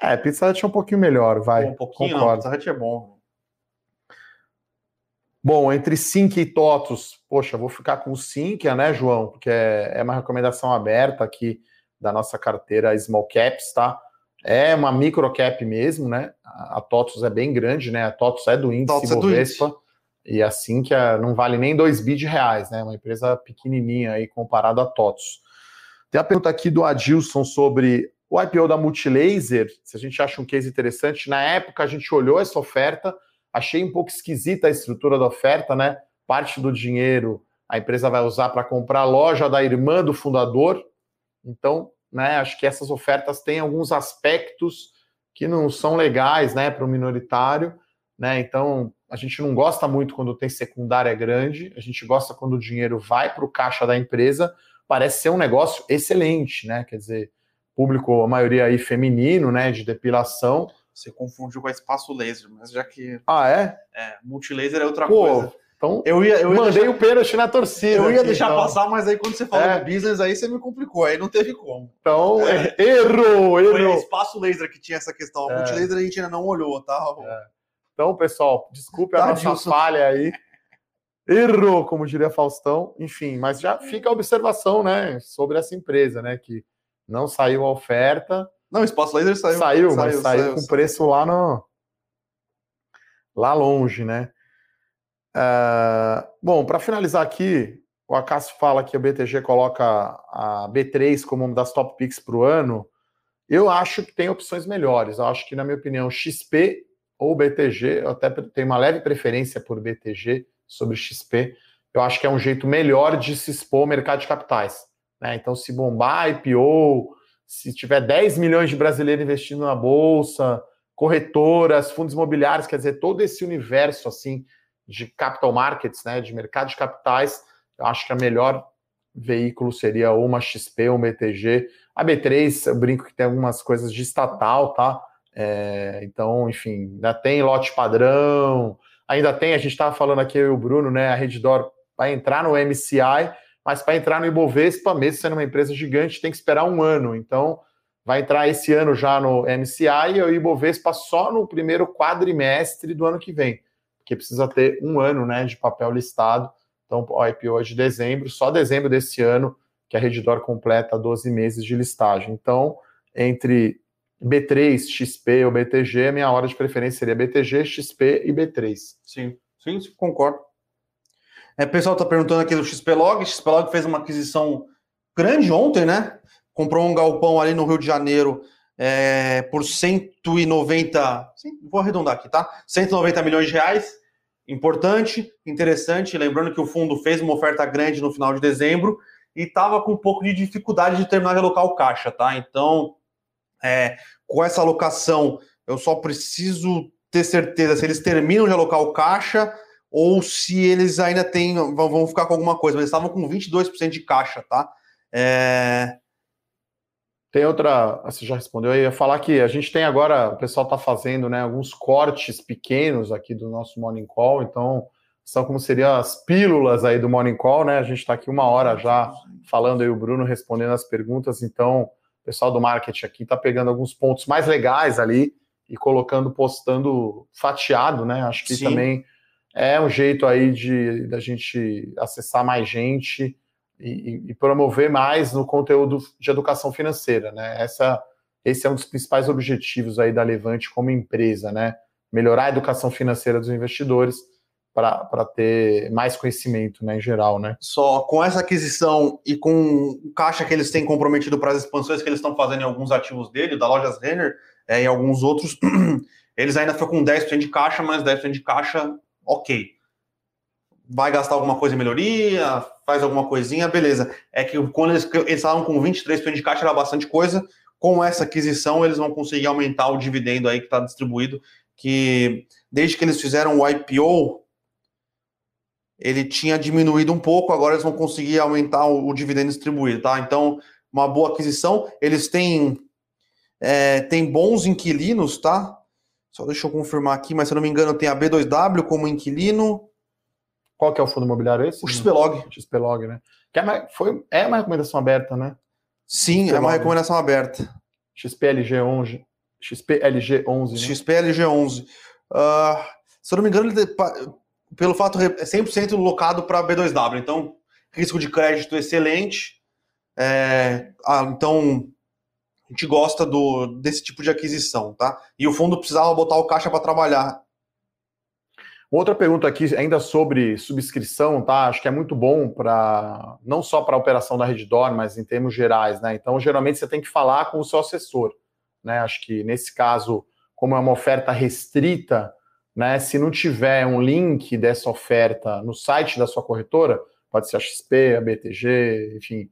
É, Pizza Hut é um pouquinho melhor, vai. Um pouquinho, Concordo. não, Pizza Hut é bom. Bom, entre Sync e TOTUS, poxa, vou ficar com o Sync, né, João? Porque é, é uma recomendação aberta aqui da nossa carteira Small Caps, tá? É uma micro cap mesmo, né? A TOTUS é bem grande, né? A TOTUS é do índice Bovespa. É do índice. E assim que não vale nem 2 bi de reais, né? Uma empresa pequenininha aí comparado a TOTUS. Tem a pergunta aqui do Adilson sobre o IPO da Multilaser, se a gente acha um case interessante. Na época a gente olhou essa oferta, Achei um pouco esquisita a estrutura da oferta, né? Parte do dinheiro a empresa vai usar para comprar a loja da irmã do fundador. Então, né, acho que essas ofertas têm alguns aspectos que não são legais, né, para o minoritário, né? Então, a gente não gosta muito quando tem secundária grande, a gente gosta quando o dinheiro vai para o caixa da empresa. Parece ser um negócio excelente, né? Quer dizer, público, a maioria aí feminino, né, de depilação. Você confundiu com a espaço laser, mas já que. Ah, é? É, multilaser é outra Pô, coisa. Então, eu ia, eu ia mandei deixar... o pênalti na torcida. Eu ia aqui, deixar então. passar, mas aí quando você falou é. de business, aí você me complicou, aí não teve como. Então, é. errou, errou. Foi o espaço laser que tinha essa questão. É. Multilaser a gente ainda não olhou, tá? É. Então, pessoal, desculpe a nossa Dilson. falha aí. Errou, como diria Faustão. Enfim, mas já fica a observação, né, sobre essa empresa, né, que não saiu a oferta não, o Espaço Laser saiu. Saiu, mas saiu, saiu, saiu com preço lá no. Lá longe, né? Uh, bom, para finalizar aqui, o Acácio fala que o BTG coloca a B3 como uma das top picks para o ano. Eu acho que tem opções melhores. Eu acho que, na minha opinião, XP ou BTG, eu até tenho uma leve preferência por BTG sobre XP. Eu acho que é um jeito melhor de se expor ao mercado de capitais. Né? Então, se bombar IPO, se tiver 10 milhões de brasileiros investindo na bolsa, corretoras, fundos imobiliários, quer dizer, todo esse universo assim de capital markets, né, de mercado de capitais, eu acho que a melhor veículo seria uma XP ou um BTG. A B3, eu brinco que tem algumas coisas de estatal, tá? É, então, enfim, ainda tem lote padrão, ainda tem, a gente estava falando aqui, eu e o Bruno, né? A Reddor vai entrar no MCI, mas para entrar no Ibovespa, mesmo sendo uma empresa gigante, tem que esperar um ano. Então, vai entrar esse ano já no MCI e o Ibovespa só no primeiro quadrimestre do ano que vem, porque precisa ter um ano né, de papel listado. Então, o IPO é de dezembro, só dezembro desse ano que a Redditor completa 12 meses de listagem. Então, entre B3, XP ou BTG, minha hora de preferência seria BTG, XP e B3. Sim, sim, concordo. É, o pessoal está perguntando aqui do XPlog. XPlog fez uma aquisição grande ontem, né? Comprou um galpão ali no Rio de Janeiro é, por 190, vou arredondar aqui, tá? 190 milhões de reais. Importante, interessante. Lembrando que o fundo fez uma oferta grande no final de dezembro e estava com um pouco de dificuldade de terminar de alocar o caixa, tá? Então, é, com essa alocação, eu só preciso ter certeza se eles terminam de alocar o caixa ou se eles ainda têm, vão ficar com alguma coisa, mas eles estavam com 22% de caixa, tá? É... Tem outra, você já respondeu aí, eu ia falar que a gente tem agora, o pessoal está fazendo né, alguns cortes pequenos aqui do nosso Morning Call, então são como seriam as pílulas aí do Morning Call, né? A gente está aqui uma hora já falando aí o Bruno respondendo as perguntas, então pessoal do marketing aqui está pegando alguns pontos mais legais ali e colocando, postando fatiado, né? Acho que Sim. também é um jeito aí de da gente acessar mais gente e, e, promover mais no conteúdo de educação financeira, né? Essa, esse é um dos principais objetivos aí da Levante como empresa, né? Melhorar a educação financeira dos investidores para ter mais conhecimento, né, em geral, né? Só com essa aquisição e com o caixa que eles têm comprometido para as expansões que eles estão fazendo em alguns ativos dele, da Lojas Renner, é, em alguns outros, eles ainda ficam com 10% de caixa, mas 10% de caixa, ok vai gastar alguma coisa em melhoria, faz alguma coisinha, beleza. É que quando eles, eles estavam com 23% de caixa, era bastante coisa. Com essa aquisição, eles vão conseguir aumentar o dividendo aí que está distribuído, que desde que eles fizeram o IPO, ele tinha diminuído um pouco, agora eles vão conseguir aumentar o, o dividendo distribuído, tá? Então, uma boa aquisição. Eles têm, é, têm bons inquilinos, tá? Só deixa eu confirmar aqui, mas se eu não me engano, tem a B2W como inquilino. Qual que é o fundo imobiliário esse? O XPlog. XPlog, né? Que é uma, foi, é uma recomendação aberta, né? Sim, XPlog. é uma recomendação aberta. XPLG11. XPLG11. Né? XPLG11. Uh, se eu não me engano, ele, pelo fato é 100% locado para B2W. Então, risco de crédito excelente. É, então, a gente gosta do, desse tipo de aquisição, tá? E o fundo precisava botar o caixa para trabalhar. Outra pergunta aqui, ainda sobre subscrição, tá? Acho que é muito bom para não só para a operação da Reddor, mas em termos gerais, né? Então, geralmente você tem que falar com o seu assessor, né? Acho que nesse caso, como é uma oferta restrita, né? Se não tiver um link dessa oferta no site da sua corretora, pode ser a XP, a BTG, enfim,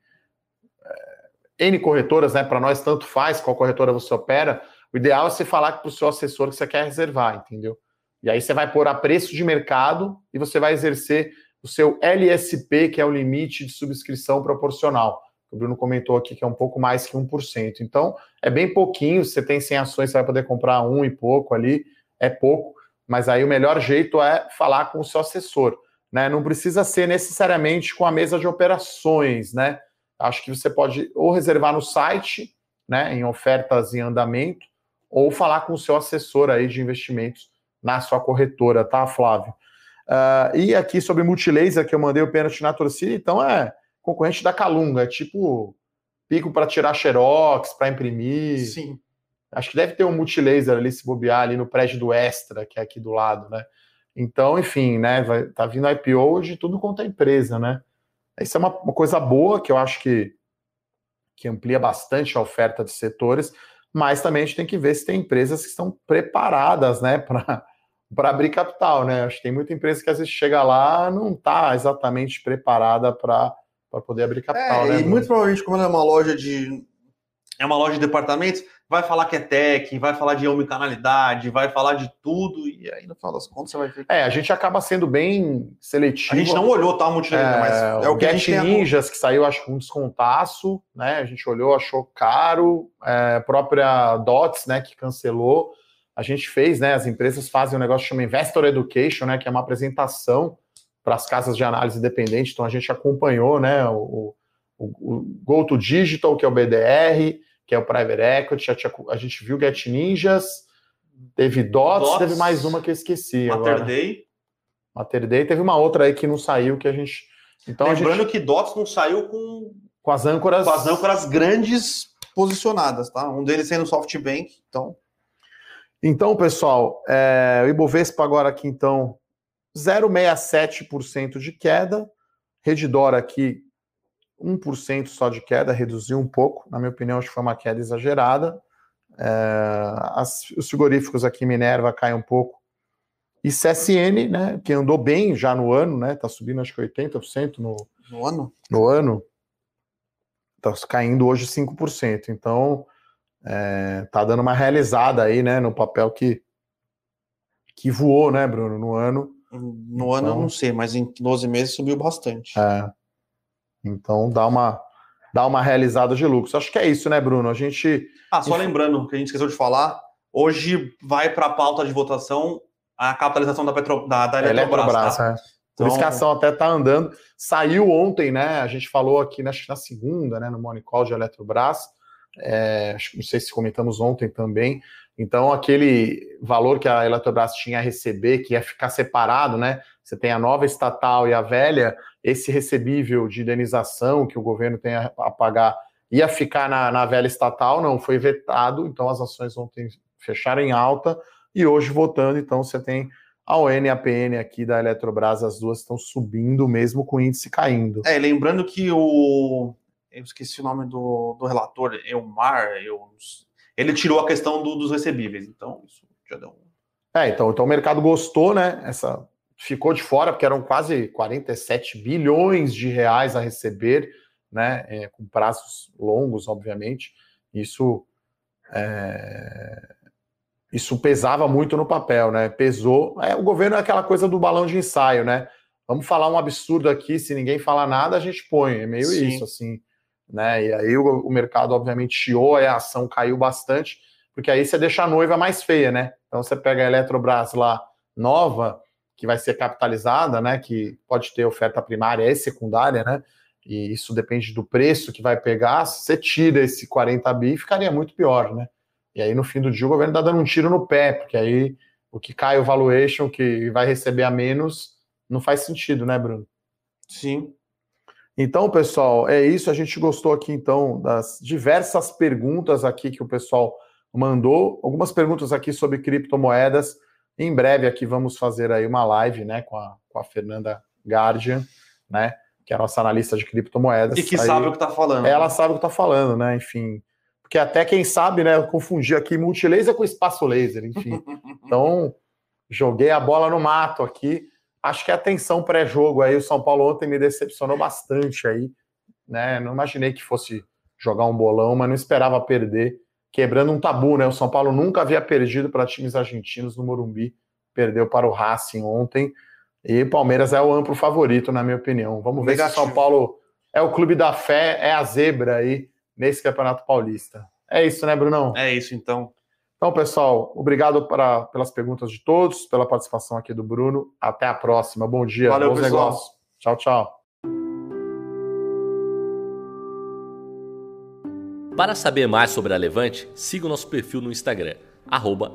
é, N corretoras, né? Para nós tanto faz qual corretora você opera. O ideal é você falar para o seu assessor que você quer reservar, entendeu? E aí você vai pôr a preço de mercado e você vai exercer o seu LSP, que é o limite de subscrição proporcional. O Bruno comentou aqui que é um pouco mais que 1%. Então, é bem pouquinho. Você tem 100 ações, você vai poder comprar um e pouco ali, é pouco. Mas aí o melhor jeito é falar com o seu assessor. Né? Não precisa ser necessariamente com a mesa de operações, né? Acho que você pode ou reservar no site, né, em ofertas em andamento, ou falar com o seu assessor aí de investimentos na sua corretora, tá, Flávio? Uh, e aqui sobre multilaser, que eu mandei o pênalti na torcida, então é concorrente da Calunga, é tipo pico para tirar xerox, para imprimir. Sim. Acho que deve ter um multilaser ali, se bobear, ali no prédio do Extra, que é aqui do lado, né? Então, enfim, né? Vai, tá vindo IPO de tudo quanto é empresa, né? Isso é uma, uma coisa boa que eu acho que, que amplia bastante a oferta de setores, mas também a gente tem que ver se tem empresas que estão preparadas, né, para para abrir capital, né? Acho que tem muita empresa que às vezes chega lá não está exatamente preparada para poder abrir capital, é, né? E muito provavelmente, como é uma loja de é uma loja de departamentos, vai falar que é tech, vai falar de omnicanalidade, vai falar de tudo, e aí no final das contas você vai ver. É, a gente acaba sendo bem seletivo. A gente não olhou tá, muito é, mas é o, que Get Ninjas, a... que saiu, acho que um descontaço, né? A gente olhou, achou caro, é, própria Dots, né, que cancelou a gente fez, né? As empresas fazem um negócio que chama Investor Education, né? Que é uma apresentação para as casas de análise independente. Então a gente acompanhou, né? O, o, o Go to Digital, que é o BDR, que é o Private Equity. A gente viu Get Ninjas, teve Dots, Dots teve mais uma que eu esqueci. Mater agora. Day. Mater Day. Teve uma outra aí que não saiu que a gente. Então, Lembrando gente... que Dots não saiu com com as âncoras com as âncoras grandes posicionadas, tá? Um deles sendo SoftBank, então então, pessoal, é, o Ibovespa agora aqui, então, 0,67% de queda. Redditor aqui, 1% só de queda, reduziu um pouco. Na minha opinião, acho que foi uma queda exagerada. É, as, os frigoríficos aqui, Minerva, cai um pouco. E CSN, né, que andou bem já no ano, né, tá subindo acho que 80% no, no ano. No ano. Tá caindo hoje 5%. Então, é, tá dando uma realizada aí, né, no papel que, que voou, né, Bruno, no ano. No então, ano eu então não sei, mas em 12 meses subiu bastante. É. Então dá uma, dar uma realizada de lucros. Acho que é isso, né, Bruno? A gente. Ah, só lembrando que a gente esqueceu de falar, hoje vai para a pauta de votação a capitalização da, Petro, da, da Eletrobras. Eletrobras tá? é. Por isso que a então- ação até está andando. Saiu ontem, né? A gente falou aqui na, na segunda, né? No Money Call de Eletrobras. É, não sei se comentamos ontem também. Então, aquele valor que a Eletrobras tinha a receber, que ia ficar separado, né? Você tem a nova estatal e a velha, esse recebível de indenização que o governo tem a, pagar ia ficar na, na velha estatal, não foi vetado, então as ações ontem fecharam em alta e hoje votando, então você tem a ON e a PN aqui da Eletrobras, as duas estão subindo mesmo com o índice caindo. É, lembrando que o. Eu esqueci o nome do, do relator, Elmar, eu, ele tirou a questão do, dos recebíveis, então isso já deu um. É, então, então o mercado gostou, né? Essa ficou de fora, porque eram quase 47 bilhões de reais a receber, né? É, com prazos longos, obviamente. Isso é, isso pesava muito no papel, né? Pesou. É, o governo é aquela coisa do balão de ensaio, né? Vamos falar um absurdo aqui, se ninguém falar nada, a gente põe. É meio Sim. isso, assim. Né? E aí o, o, mercado, obviamente, chiou, a ação caiu bastante, porque aí você deixa a noiva mais feia, né? Então você pega a Eletrobras lá nova, que vai ser capitalizada, né? Que pode ter oferta primária e secundária, né? E isso depende do preço que vai pegar. Se você tira esse 40 bi, ficaria muito pior, né? E aí, no fim do dia, o governo está dando um tiro no pé, porque aí o que cai o valuation, que vai receber a menos, não faz sentido, né, Bruno? Sim. Então, pessoal, é isso. A gente gostou aqui, então, das diversas perguntas aqui que o pessoal mandou. Algumas perguntas aqui sobre criptomoedas. Em breve aqui vamos fazer aí uma live, né, com a, com a Fernanda Guardian, né, que é a nossa analista de criptomoedas. E que aí, sabe o que está falando. Ela sabe o que está falando, né, enfim porque até quem sabe, né, eu confundi aqui multilaser com espaço laser, enfim. Então, joguei a bola no mato aqui. Acho que a atenção pré-jogo aí, o São Paulo ontem me decepcionou bastante aí, né? Não imaginei que fosse jogar um bolão, mas não esperava perder, quebrando um tabu, né? O São Paulo nunca havia perdido para times argentinos no Morumbi, perdeu para o Racing ontem. E o Palmeiras é o amplo favorito, na minha opinião. Vamos ver se o São Paulo é o clube da fé, é a zebra aí nesse Campeonato Paulista. É isso, né, Brunão? É isso, então. Então, pessoal, obrigado para, pelas perguntas de todos, pela participação aqui do Bruno. Até a próxima. Bom dia, Valeu, bons pessoal. negócios. Tchau, tchau. Para saber mais sobre a Levante, siga o nosso perfil no Instagram,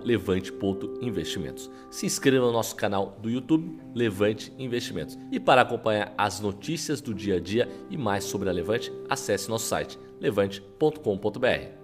levante.investimentos. Se inscreva no nosso canal do YouTube, Levante Investimentos. E para acompanhar as notícias do dia a dia e mais sobre a Levante, acesse nosso site levante.com.br.